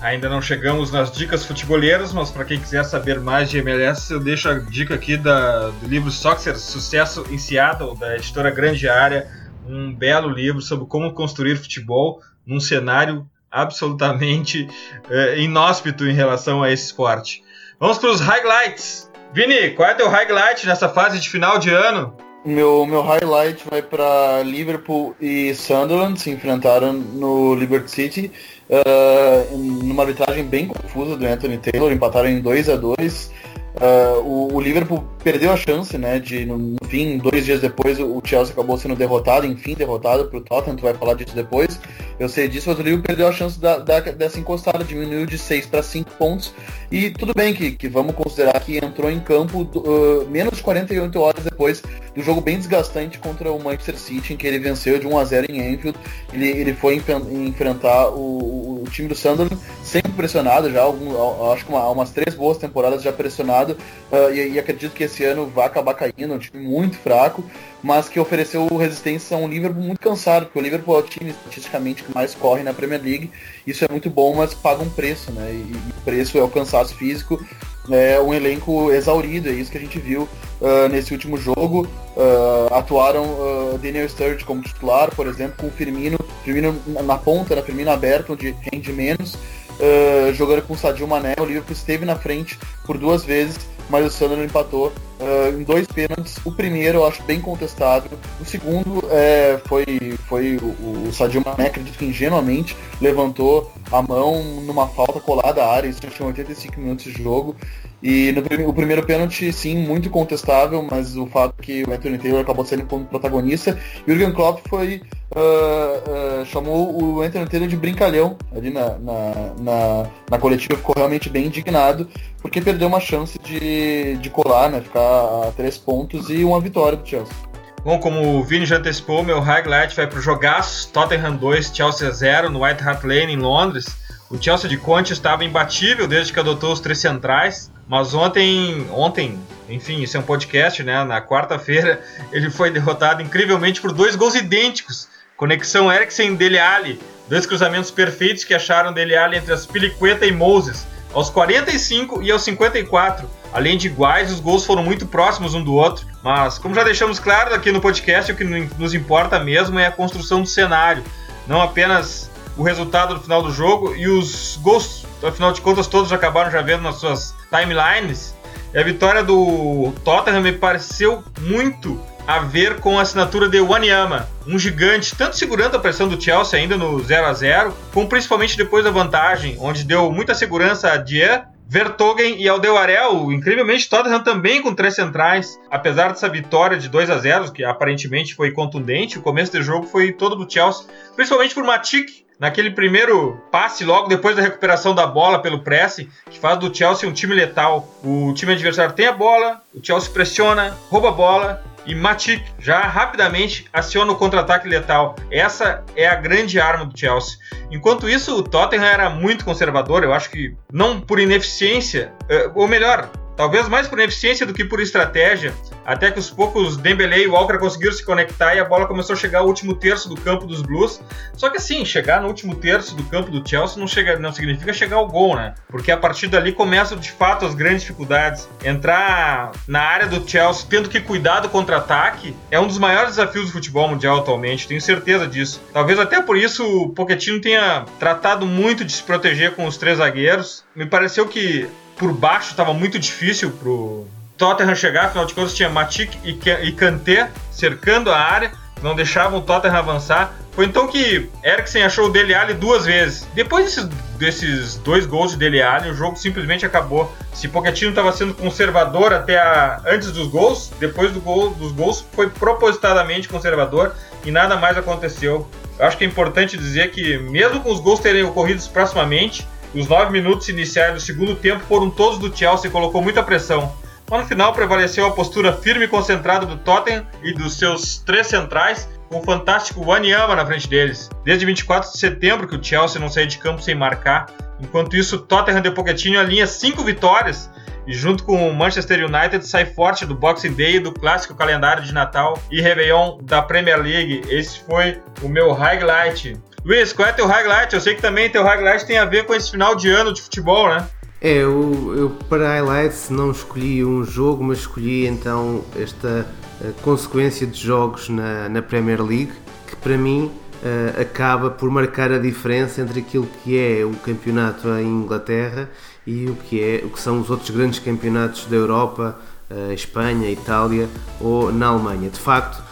Ainda não chegamos nas dicas futeboleiras, mas para quem quiser saber mais de MLS, eu deixo a dica aqui da, do livro Soccer Sucesso em Seattle, da editora Grande Área, um belo livro sobre como construir futebol num cenário absolutamente uh, inóspito em relação a esse esporte. Vamos para os highlights. Vini, qual é o teu highlight nessa fase de final de ano? Meu, meu highlight vai para Liverpool e Sunderland, se enfrentaram no Liberty City, uh, numa arbitragem bem confusa do Anthony Taylor, empataram em 2 a 2 Uh, o, o, Liverpool perdeu a chance, né, de no fim, dois dias depois, o Chelsea acabou sendo derrotado, enfim, derrotado para o Tottenham, tu vai falar disso depois. Eu sei disso, mas o Liverpool perdeu a chance da, da, dessa encostada, diminuiu de 6 para 5 pontos. E tudo bem que, que vamos considerar que entrou em campo uh, menos de 48 horas depois do jogo bem desgastante contra o Manchester City, em que ele venceu de 1 a 0 em Anfield. Ele, ele foi enfrentar o, o, time do Sunderland sempre pressionado já, algum, acho que uma, umas três boas temporadas já pressionado, uh, e, e, acredito que esse ano vai acabar caindo, um time muito fraco, mas que ofereceu resistência a um Liverpool muito cansado, porque o Liverpool é o time estatisticamente que mais corre na Premier League, isso é muito bom, mas paga um preço, né? E, o preço é o cansaço físico, é um elenco exaurido, é isso que a gente viu uh, nesse último jogo. Uh, atuaram uh, Daniel Sturridge como titular, por exemplo, com o Firmino, Firmino na ponta, né, Firmino aberto, onde rende menos, jogando com o Sadio Mané. O Liverpool esteve na frente por duas vezes, mas o Sunderland empatou uh, em dois pênaltis. O primeiro eu acho bem contestável. O segundo é, foi, foi o, o Sadio Mané, acredito que ingenuamente, levantou a mão numa falta colada à área. Isso tinha 85 minutos de jogo. E no, o primeiro pênalti, sim, muito contestável, mas o fato que o Anthony Taylor acabou sendo como protagonista. Jürgen Klopp foi, uh, uh, chamou o Anthony Taylor de brincalhão ali na, na, na, na, coletiva, ficou realmente bem indignado, porque perdeu uma chance de, de colar, né, ficar três pontos e uma vitória do Chelsea. Bom, como o Vini já antecipou, meu highlight vai para o jogaço Tottenham 2, Chelsea 0 no White Hart Lane em Londres. O Chelsea de Conte estava imbatível desde que adotou os três centrais. Mas ontem, ontem, enfim, isso é um podcast, né? Na quarta-feira, ele foi derrotado incrivelmente por dois gols idênticos. Conexão Eriksen Dele Alli, dois cruzamentos perfeitos que acharam Dele Alli entre as Piliqueta e Moses, aos 45 e aos 54. Além de iguais, os gols foram muito próximos um do outro, mas como já deixamos claro aqui no podcast, o que nos importa mesmo é a construção do cenário, não apenas o resultado no final do jogo e os gols, afinal de contas, todos acabaram já vendo nas suas timelines. E a vitória do Tottenham me pareceu muito a ver com a assinatura de Wanyama, um gigante, tanto segurando a pressão do Chelsea ainda no 0 a 0 como principalmente depois da vantagem, onde deu muita segurança a Dier, Vertogen e Aldewarel. Incrivelmente, Tottenham também com três centrais. Apesar dessa vitória de 2 a 0 que aparentemente foi contundente, o começo do jogo foi todo do Chelsea, principalmente por Matic, naquele primeiro passe logo depois da recuperação da bola pelo press, que faz do Chelsea um time letal. O time adversário tem a bola, o Chelsea pressiona, rouba a bola e Matip já rapidamente aciona o contra-ataque letal. Essa é a grande arma do Chelsea. Enquanto isso, o Tottenham era muito conservador, eu acho que não por ineficiência, eh, ou melhor, Talvez mais por eficiência do que por estratégia, até que os poucos Dembele e Walker conseguiram se conectar e a bola começou a chegar ao último terço do campo dos Blues. Só que assim, chegar no último terço do campo do Chelsea não, chega, não significa chegar ao gol, né? Porque a partir dali começam de fato as grandes dificuldades. Entrar na área do Chelsea tendo que cuidar do contra-ataque é um dos maiores desafios do futebol mundial atualmente, tenho certeza disso. Talvez até por isso o Pochettino tenha tratado muito de se proteger com os três zagueiros. Me pareceu que por baixo estava muito difícil pro Tottenham chegar, afinal de contas tinha Matic e Kanté cercando a área, não deixavam o Tottenham avançar. Foi então que Eriksen achou o Dele Alli duas vezes. Depois desses, desses dois gols de Dele Alli, o jogo simplesmente acabou. Se Pochettino estava sendo conservador até a, antes dos gols, depois do gol, dos gols foi propositadamente conservador e nada mais aconteceu. Eu acho que é importante dizer que mesmo com os gols terem ocorrido proximamente, os nove minutos iniciais do segundo tempo foram todos do Chelsea e colocou muita pressão. Mas no final prevaleceu a postura firme e concentrada do Tottenham e dos seus três centrais, com o fantástico Wanyama na frente deles. Desde 24 de setembro que o Chelsea não saía de campo sem marcar. Enquanto isso, Tottenham de Pochettino alinha cinco vitórias e junto com o Manchester United sai forte do Boxing Day do clássico calendário de Natal e Réveillon da Premier League. Esse foi o meu highlight Luiz, qual é teu highlight? Eu sei que também teu highlight tem a ver com esse final de ano de futebol, né? É, eu, eu para highlights não escolhi um jogo, mas escolhi então esta uh, consequência de jogos na, na Premier League, que para mim uh, acaba por marcar a diferença entre aquilo que é o campeonato em Inglaterra e o que, é, o que são os outros grandes campeonatos da Europa, uh, Espanha, Itália ou na Alemanha. De facto,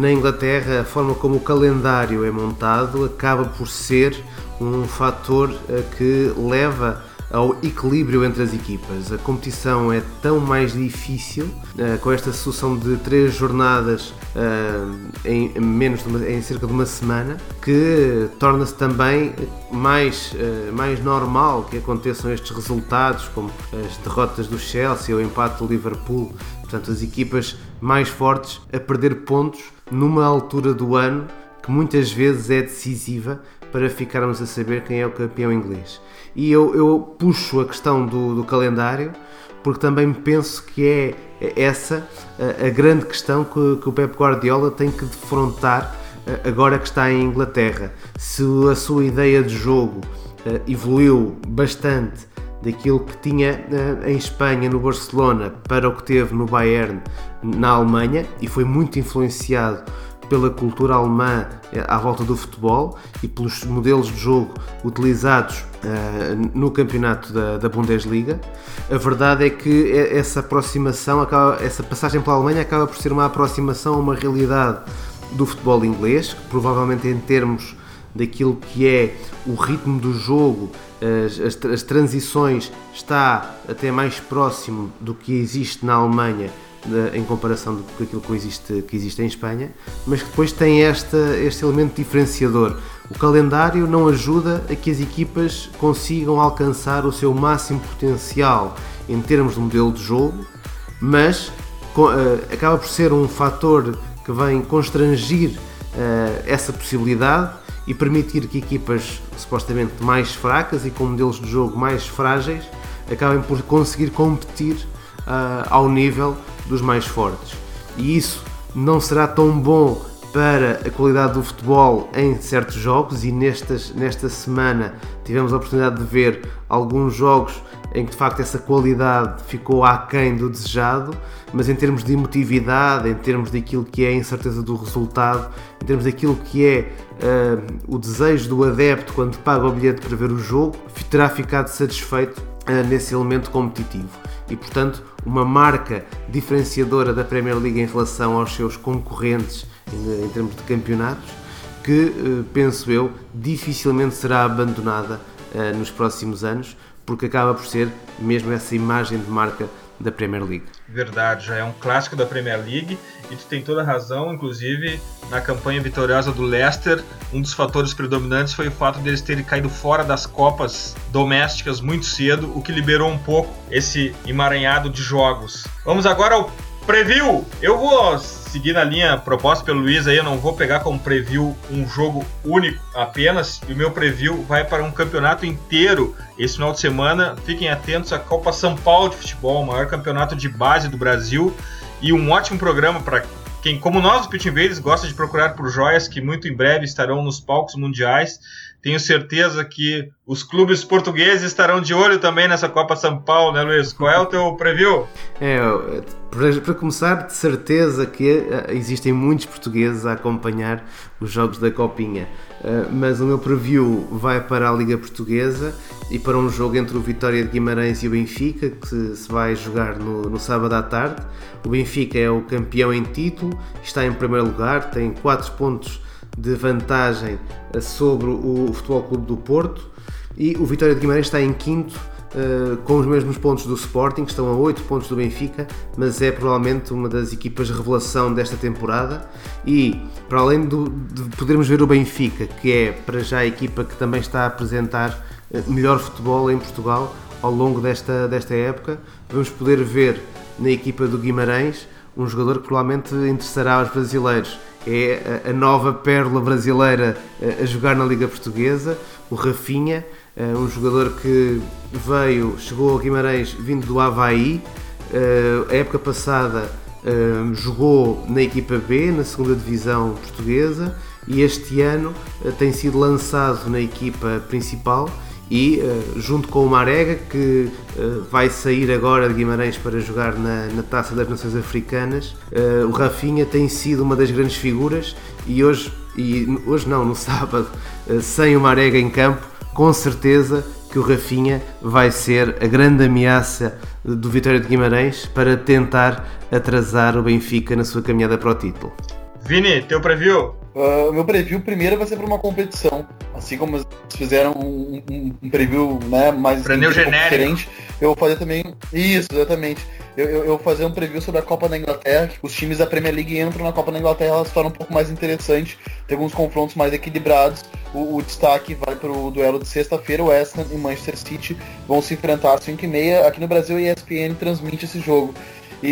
na Inglaterra, a forma como o calendário é montado acaba por ser um fator eh, que leva ao equilíbrio entre as equipas. A competição é tão mais difícil uh, com esta sucessão de três jornadas uh, em menos uma, em cerca de uma semana que torna-se também mais, mais normal que aconteçam estes resultados como as derrotas do Chelsea ou o empate do Liverpool. Portanto, as equipas mais fortes a perder pontos numa altura do ano que muitas vezes é decisiva para ficarmos a saber quem é o campeão inglês. E eu, eu puxo a questão do, do, calendário porque também penso que é essa a, a grande questão que, que, o Pep Guardiola tem que defrontar agora que está em Inglaterra. Se a sua ideia de jogo evoluiu bastante daquilo que tinha uh, em Espanha, no Barcelona, para o que teve no Bayern, na Alemanha, e foi muito influenciado pela cultura alemã eh, à volta do futebol e pelos modelos de jogo utilizados uh, no campeonato da, da, Bundesliga. A verdade é que essa aproximação, acaba, essa passagem pela Alemanha acaba por ser uma aproximação a uma realidade do futebol inglês, que provavelmente em termos daquilo que é o ritmo do jogo, as, as, as transições, está até mais próximo do que existe na Alemanha em comparação com aquilo que existe, que existe em Espanha, mas que depois tem esta, este elemento diferenciador. O calendário não ajuda a que as equipas consigam alcançar o seu máximo potencial em termos de modelo de jogo, mas uh, acaba por ser um fator que vem constrangir uh, essa possibilidade e permitir que equipas supostamente mais fracas e com modelos de jogo mais frágeis acabem por conseguir competir uh, ao nível dos mais fortes. E isso não será tão bom para a qualidade do futebol em certos jogos e nestas, nesta semana tivemos a oportunidade de ver alguns jogos em que de facto essa qualidade ficou aquém do desejado, mas em termos de emotividade, em termos daquilo que é a incerteza do resultado, em termos daquilo que é uh, o desejo do adepto quando paga o bilhete para ver o jogo, terá ficado satisfeito uh, nesse elemento competitivo. E, portanto, uma marca diferenciadora da Premier League em relação aos seus concorrentes em, em termos de campeonatos, que, eh, penso eu, dificilmente será abandonada uh, nos próximos anos, porque acaba por ser mesmo essa imagem de marca da Premier League. Verdade, já é um clássico da Premier League e tu tem toda a razão, inclusive na campanha vitoriosa do Leicester, um dos fatores predominantes foi o fato deles terem caído fora das copas domésticas muito cedo, o que liberou um pouco esse emaranhado de jogos. Vamos agora ao preview. Eu vou seguir na linha proposta pelo Luiz aí, eu não vou pegar como preview um jogo único apenas. E o meu preview vai para um campeonato inteiro esse final de semana. Fiquem atentos à Copa São Paulo de Futebol, o maior campeonato de base do Brasil. E um ótimo programa para quem, como nós, do Pit Invaders, gosta de procurar por joias que muito em breve estarão nos palcos mundiais. Tenho certeza que os clubes portugueses estarão de olho também nessa Copa São Paulo, né, Luiz? Qual é o teu preview? É, para, para começar, de certeza que uh, existem muitos portugueses a acompanhar os jogos da Copinha. Uh, mas o meu preview vai para a Liga Portuguesa e para um jogo entre o Vitória de Guimarães e o Benfica, que se, vai jogar no, no, sábado à tarde. O Benfica é o campeão em título, está em primeiro lugar, tem 4 pontos de vantagem eh, sobre o Futebol Clube do Porto e o Vitória de Guimarães está em quinto Uh, com os mesmos pontos do Sporting, estão a 8 pontos do Benfica, mas é provavelmente uma das equipas revelação desta temporada. E para além do, de podermos ver o Benfica, que é para já a equipa que também está a apresentar uh, melhor futebol em Portugal ao longo desta, desta época, vamos poder ver na equipa do Guimarães um jogador que provavelmente interessará aos brasileiros é a nova pérola brasileira a jogar na Liga Portuguesa, o Rafinha, eh, um jogador que veio, chegou ao Guimarães vindo do Havaí, eh, a época passada eh, jogou na equipa B, na segunda divisão portuguesa, e este ano tem sido lançado na equipa principal e uh, junto com o Marega que uh, vai sair agora de Guimarães para jogar na, na Taça das Nações Africanas. Uh, o Rafinha tem sido uma das grandes figuras e hoje, e hoje não, no sábado sem o Marega em campo com certeza que o Rafinha vai ser a grande ameaça do Vitória de Guimarães para tentar atrasar o Benfica na sua caminhada para o título Vini, teu preview? Uh, meu preview primeiro vai ser para uma competição. Assim como eles fizeram um, um, um preview né, mais diferente, eu vou fazer também. Isso, exatamente. Eu, eu, eu, fazer um preview sobre a Copa da Inglaterra. Os times da Premier League entram na Copa da Inglaterra, elas tornam um pouco mais interessante. Tem alguns confrontos mais equilibrados. O, o destaque vai para o duelo de sexta-feira. O West Ham e Manchester City vão se enfrentar às 5h30. Aqui no Brasil, a ESPN transmite esse jogo. E,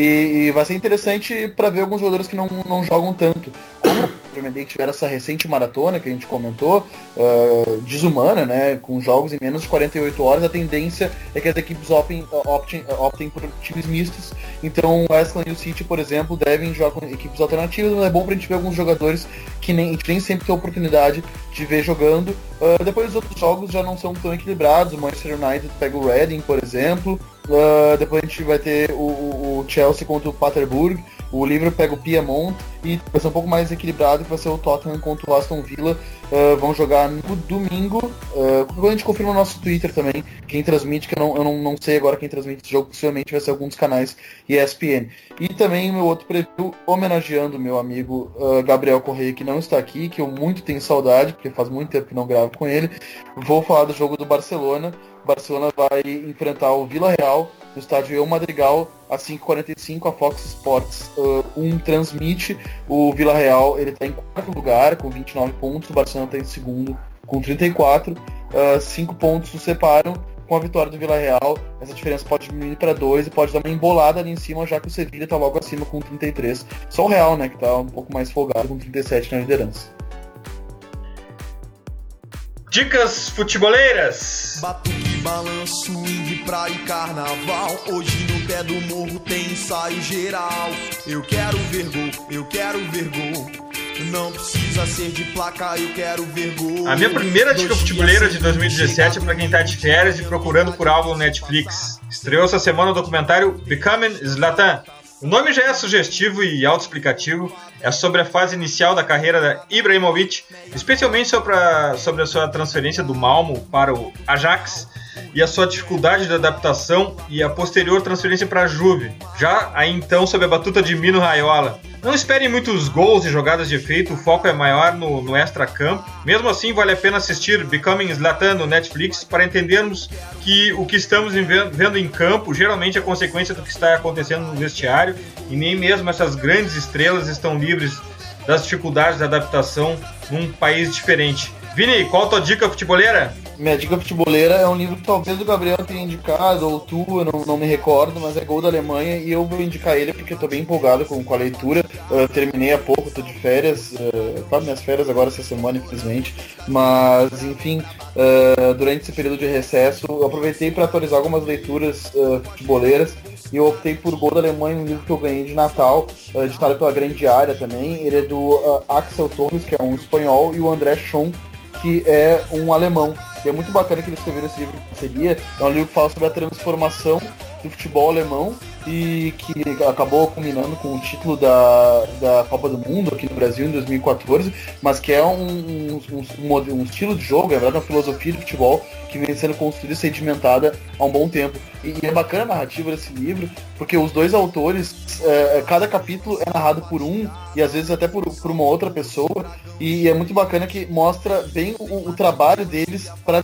e vai ser interessante para ver alguns jogadores que não, não jogam tanto. Como Premier League tiver essa recente maratona que a gente comentou, uh, desumana, né? Com jogos em menos de 48 horas, a tendência é que as equipes optem, optem, optem por times mistos. Então o West e o City, por exemplo, devem jogar com equipes alternativas, mas é bom para a gente ver alguns jogadores que nem, nem sempre tem oportunidade de ver jogando. Uh, depois os outros jogos já não são tão equilibrados. O Manchester United pega o Reading, por exemplo. Uh, depois a gente vai ter o, o, Chelsea contra o Paterburg. O livro pega o Piemont e vai ser um pouco mais equilibrado que vai ser o Tottenham contra o Aston Villa. Uh, vão jogar no domingo. Uh, a gente confirma no nosso Twitter também. Quem transmite, que eu não, eu não, não sei agora quem transmite esse jogo, possivelmente vai ser algum dos canais ESPN. E também o meu outro preview, homenageando meu amigo uh, Gabriel Correia, que não está aqui, que eu muito tenho saudade, porque faz muito tempo que não gravo com ele. Vou falar do jogo do Barcelona. Barcelona vai enfrentar o Vila Real no estádio El Madrigal às 5h45 a Fox Sports uh, 1 transmite o Vila Real ele está em quarto lugar com 29 pontos o Barcelona está em segundo com 34 uh, 5 pontos o separam com a vitória do Vila Real essa diferença pode diminuir para 2 e pode dar uma embolada ali em cima já que o Sevilla está logo acima com 33 só o Real né que está um pouco mais folgado com 37 na liderança Dicas futeboleiras. Batuque, balanço, swing, praia e carnaval. Hoje no pé do morro tem ensaio geral. Eu quero ver gol, eu quero ver gol. Não precisa ser de placa, eu quero ver gol. A minha primeira dica futeboleira de 2017 é para quem tá de férias e procurando por algo no Netflix. Estreou essa semana o documentário Becoming Zlatan o nome já é sugestivo e autoexplicativo. É sobre a fase inicial da carreira da Ibrahimovic, especialmente sobre a, sobre a sua transferência do Malmo para o Ajax. E a sua dificuldade de adaptação e a posterior transferência para a Juve, já aí então sob a batuta de Mino Raiola. Não esperem muitos gols e jogadas de efeito, o foco é maior no, no extra-campo. Mesmo assim, vale a pena assistir Becoming Zlatan no Netflix para entendermos que o que estamos vendo em campo geralmente é consequência do que está acontecendo no vestiário e nem mesmo essas grandes estrelas estão livres das dificuldades de adaptação num país diferente. Vini, qual a tua dica futeboleira? Minha dica futeboleira é um livro que talvez o Gabriel tenha indicado, ou tu, eu não, não me recordo, mas é Gol da Alemanha e eu vou indicar ele porque eu tô bem empolgado com, com a leitura. Uh, terminei há pouco, tô de férias, uh, minhas férias agora essa semana, infelizmente. Mas, enfim, uh, durante esse período de recesso, eu aproveitei para atualizar algumas leituras uh, futeboleiras e eu optei por Gol da Alemanha, um livro que eu ganhei de Natal, editado pela Grande Área também. Ele é do Axel Torres, que é um espanhol, e o André Schon, que é um alemão. E é muito bacana que eles escreveram esse livro que seria. É um livro que fala sobre a transformação do futebol alemão e que acabou culminando com o título da, da Copa do Mundo aqui no Brasil em 2014, mas que é um, um, um, um estilo de jogo, é verdade, uma filosofia de futebol que vem sendo construída e sedimentada há um bom tempo. E, e é bacana a narrativa desse livro, porque os dois autores, é, é, cada capítulo é narrado por um, e às vezes até por, por uma outra pessoa, e é muito bacana que mostra bem o, o trabalho deles para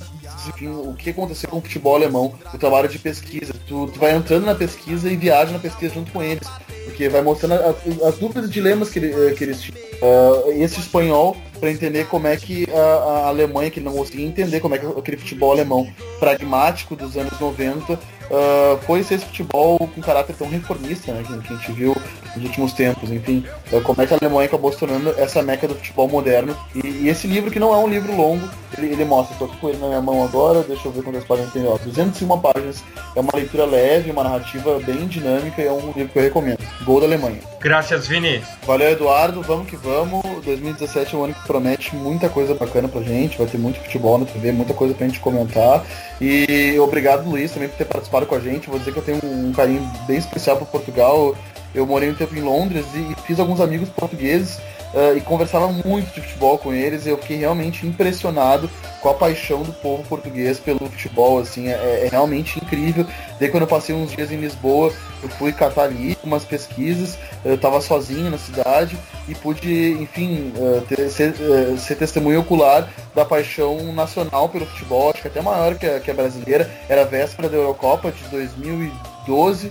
o que aconteceu com o futebol alemão, o trabalho de pesquisa. Tu, tu vai entrando na pesquisa e viaja na pesquisa junto com eles, porque vai mostrando as, as dúvidas e dilemas que, eh, que eles tinham. Uh, esse espanhol para entender como é que a, a, Alemanha, que não conseguia entender como é que aquele futebol alemão pragmático dos anos 90 uh, foi ser esse futebol com caráter tão reformista, né, que, que, a gente viu nos últimos tempos. Enfim, uh, como é que a Alemanha acabou se tornando essa meca do futebol moderno. E, e esse livro, que não é um livro longo, ele, ele mostra, estou com ele na minha mão agora, deixa eu ver quantas páginas tem, ó, 201 páginas. É uma leitura leve, uma narrativa bem dinâmica e é um livro que eu recomendo. Gol da Alemanha. Graças, Vini. Valeu, Eduardo. Vamos que vamos. 2017 é um ano que promete muita coisa bacana pra gente. Vai ter muito futebol na TV, muita coisa pra gente comentar. E obrigado, Luiz, também por ter participado com a gente. Vou dizer que eu tenho um carinho bem especial por Portugal. Eu morei um tempo em Londres e fiz alguns amigos portugueses uh, e conversava muito de futebol com eles. E eu fiquei realmente impressionado com a paixão do povo português pelo futebol, assim, é, é, realmente incrível. Daí quando eu passei uns dias em Lisboa, eu fui catar ali umas pesquisas, eu estava sozinho na cidade e pude, enfim, uh, ter, ser, uh, ser testemunho ocular da paixão nacional pelo futebol, acho que até maior que a, que a brasileira, era a véspera da Eurocopa de 2012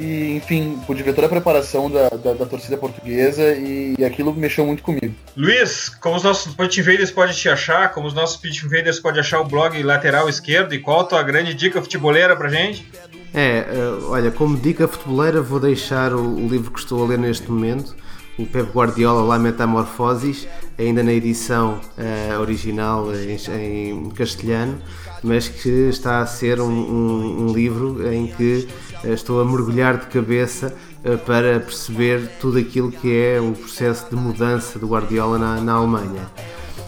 e, enfim, pude ver toda a preparação da, da, da torcida portuguesa e, e, aquilo mexeu muito comigo. Luiz, como os nossos Pitch Invaders podem te achar, como os nossos Pitch Invaders podem achar o blog lateral esquerdo e qual a tua grande dica futeboleira pra gente? É, uh, olha, como dica futeboleira vou deixar o, livro que estou a ler neste momento, o Pep Guardiola La Metamorfosis, ainda na edição uh, original em, em castelhano, mas que está a ser um, um, um livro em que eh, estou a mergulhar de cabeça eh, para perceber tudo aquilo que é o processo de mudança do Guardiola na, na Alemanha.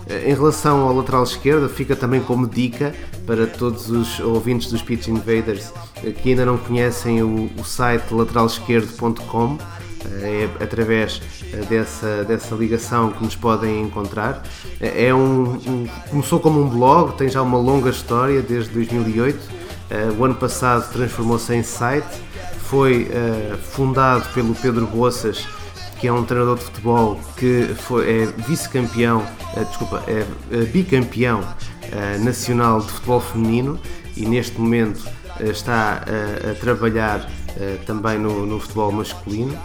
Eh, em relação ao lateral esquerdo, fica também como dica para todos os ouvintes dos Pitch Invaders que ainda não conhecem o, o site lateralesquerdo.com, é através dessa, dessa ligação que nos podem encontrar. É um, um, começou como um blog, tem já uma longa história desde 2008 Uh, o ano passado transformou-se em site, foi fundado pelo Pedro Boças, que é um treinador de futebol que foi, é vice-campeão, desculpa, é bicampeão nacional de futebol feminino e neste momento está a trabalhar também no, no futebol masculino.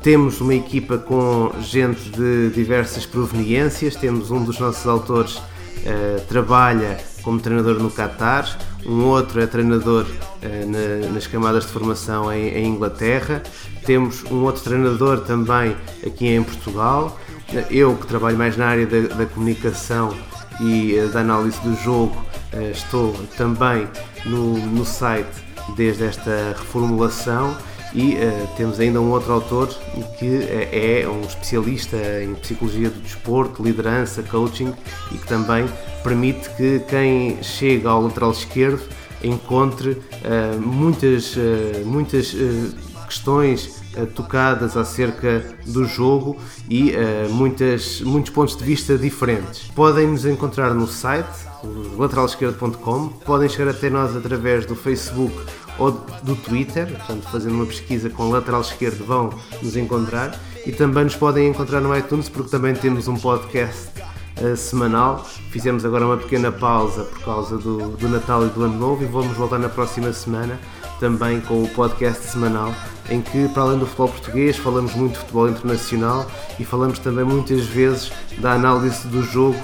Temos uma equipa com gente de diversas proveniências, temos um dos nossos autores uh, trabalha como treinador no Qatar, um outro é treinador uh, na, nas camadas de formação em, em, Inglaterra, temos um outro treinador também aqui em Portugal, eu que trabalho mais na área da, da comunicação e uh, da análise do jogo, estou também no, no site desde esta reformulação e uh, temos ainda um outro autor que é, é, um especialista em psicologia do desporto, liderança, coaching e que também permite que quem chega ao lateral esquerdo encontre uh, muitas, uh, muitas questões tocadas acerca do jogo e muitas, muitos pontos de vista diferentes. Podem nos encontrar no site lateralesquerdo.com, podem chegar até nós através do Facebook ou do Twitter, portanto, fazendo uma pesquisa com lateral esquerdo vão nos encontrar e também nos podem encontrar no iTunes porque também temos um podcast uh, semanal. Fizemos agora uma pequena pausa por causa do, do Natal e do Ano Novo e vamos voltar na próxima semana também com o podcast semanal em que, para além do futebol português, falamos muito de futebol internacional e falamos também muitas vezes da análise do jogo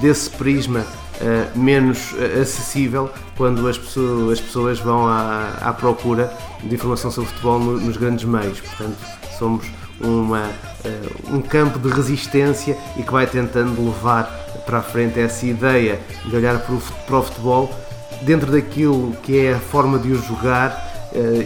desse prisma uh, menos uh, acessível quando as pessoas, as pessoas vão à, à procura de informação sobre futebol no, nos grandes meios. Portanto, somos uma, uh, um campo de resistência e que vai tentando levar para a frente essa ideia de olhar para o, para o futebol dentro daquilo que é a forma de o jogar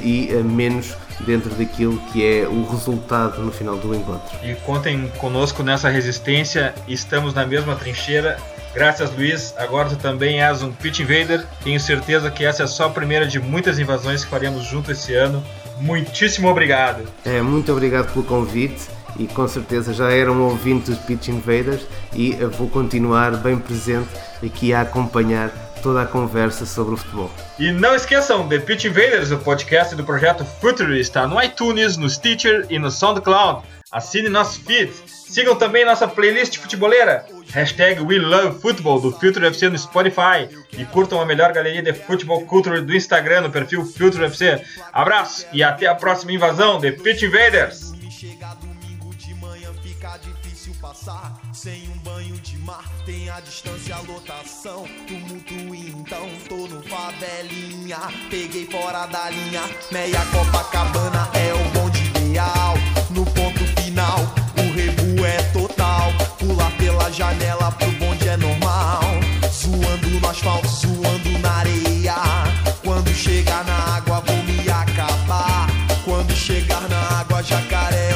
e menos dentro daquilo que é o resultado no final do encontro. E contem conosco nessa resistência, estamos na mesma trincheira Graças, Luiz. Agora tu também és um Pitch Invader. Tenho certeza que essa é só a primeira de muitas invasões que faremos junto esse ano. Muitíssimo obrigado. É, muito obrigado pelo convite e com certeza já era um ouvinte dos Pitch Invaders e vou continuar bem presente aqui a acompanhar toda a conversa sobre o futebol. E não esqueçam, The Pitch Invaders, o podcast do projeto Future, está no iTunes, no Stitcher e no SoundCloud. Assine nosso feed. Sigam também nossa playlist futeboleira, hashtag We Love Football do Future FC no Spotify e curtam a melhor galeria de futebol culture do Instagram no perfil Future FC. Abraço e até a próxima invasão de Pitch Invaders. Sem um banho de mar, tem a distância, a lotação, tumulto então, tô no favelinha, peguei fora da linha, meia Copacabana é o bonde ideal, no ponto final, o rebu é total. Pular pela janela pro bonde é normal. Zoando no asfalto, zoando na areia. Quando chegar na água, vou me acabar. Quando chegar na água, jacaré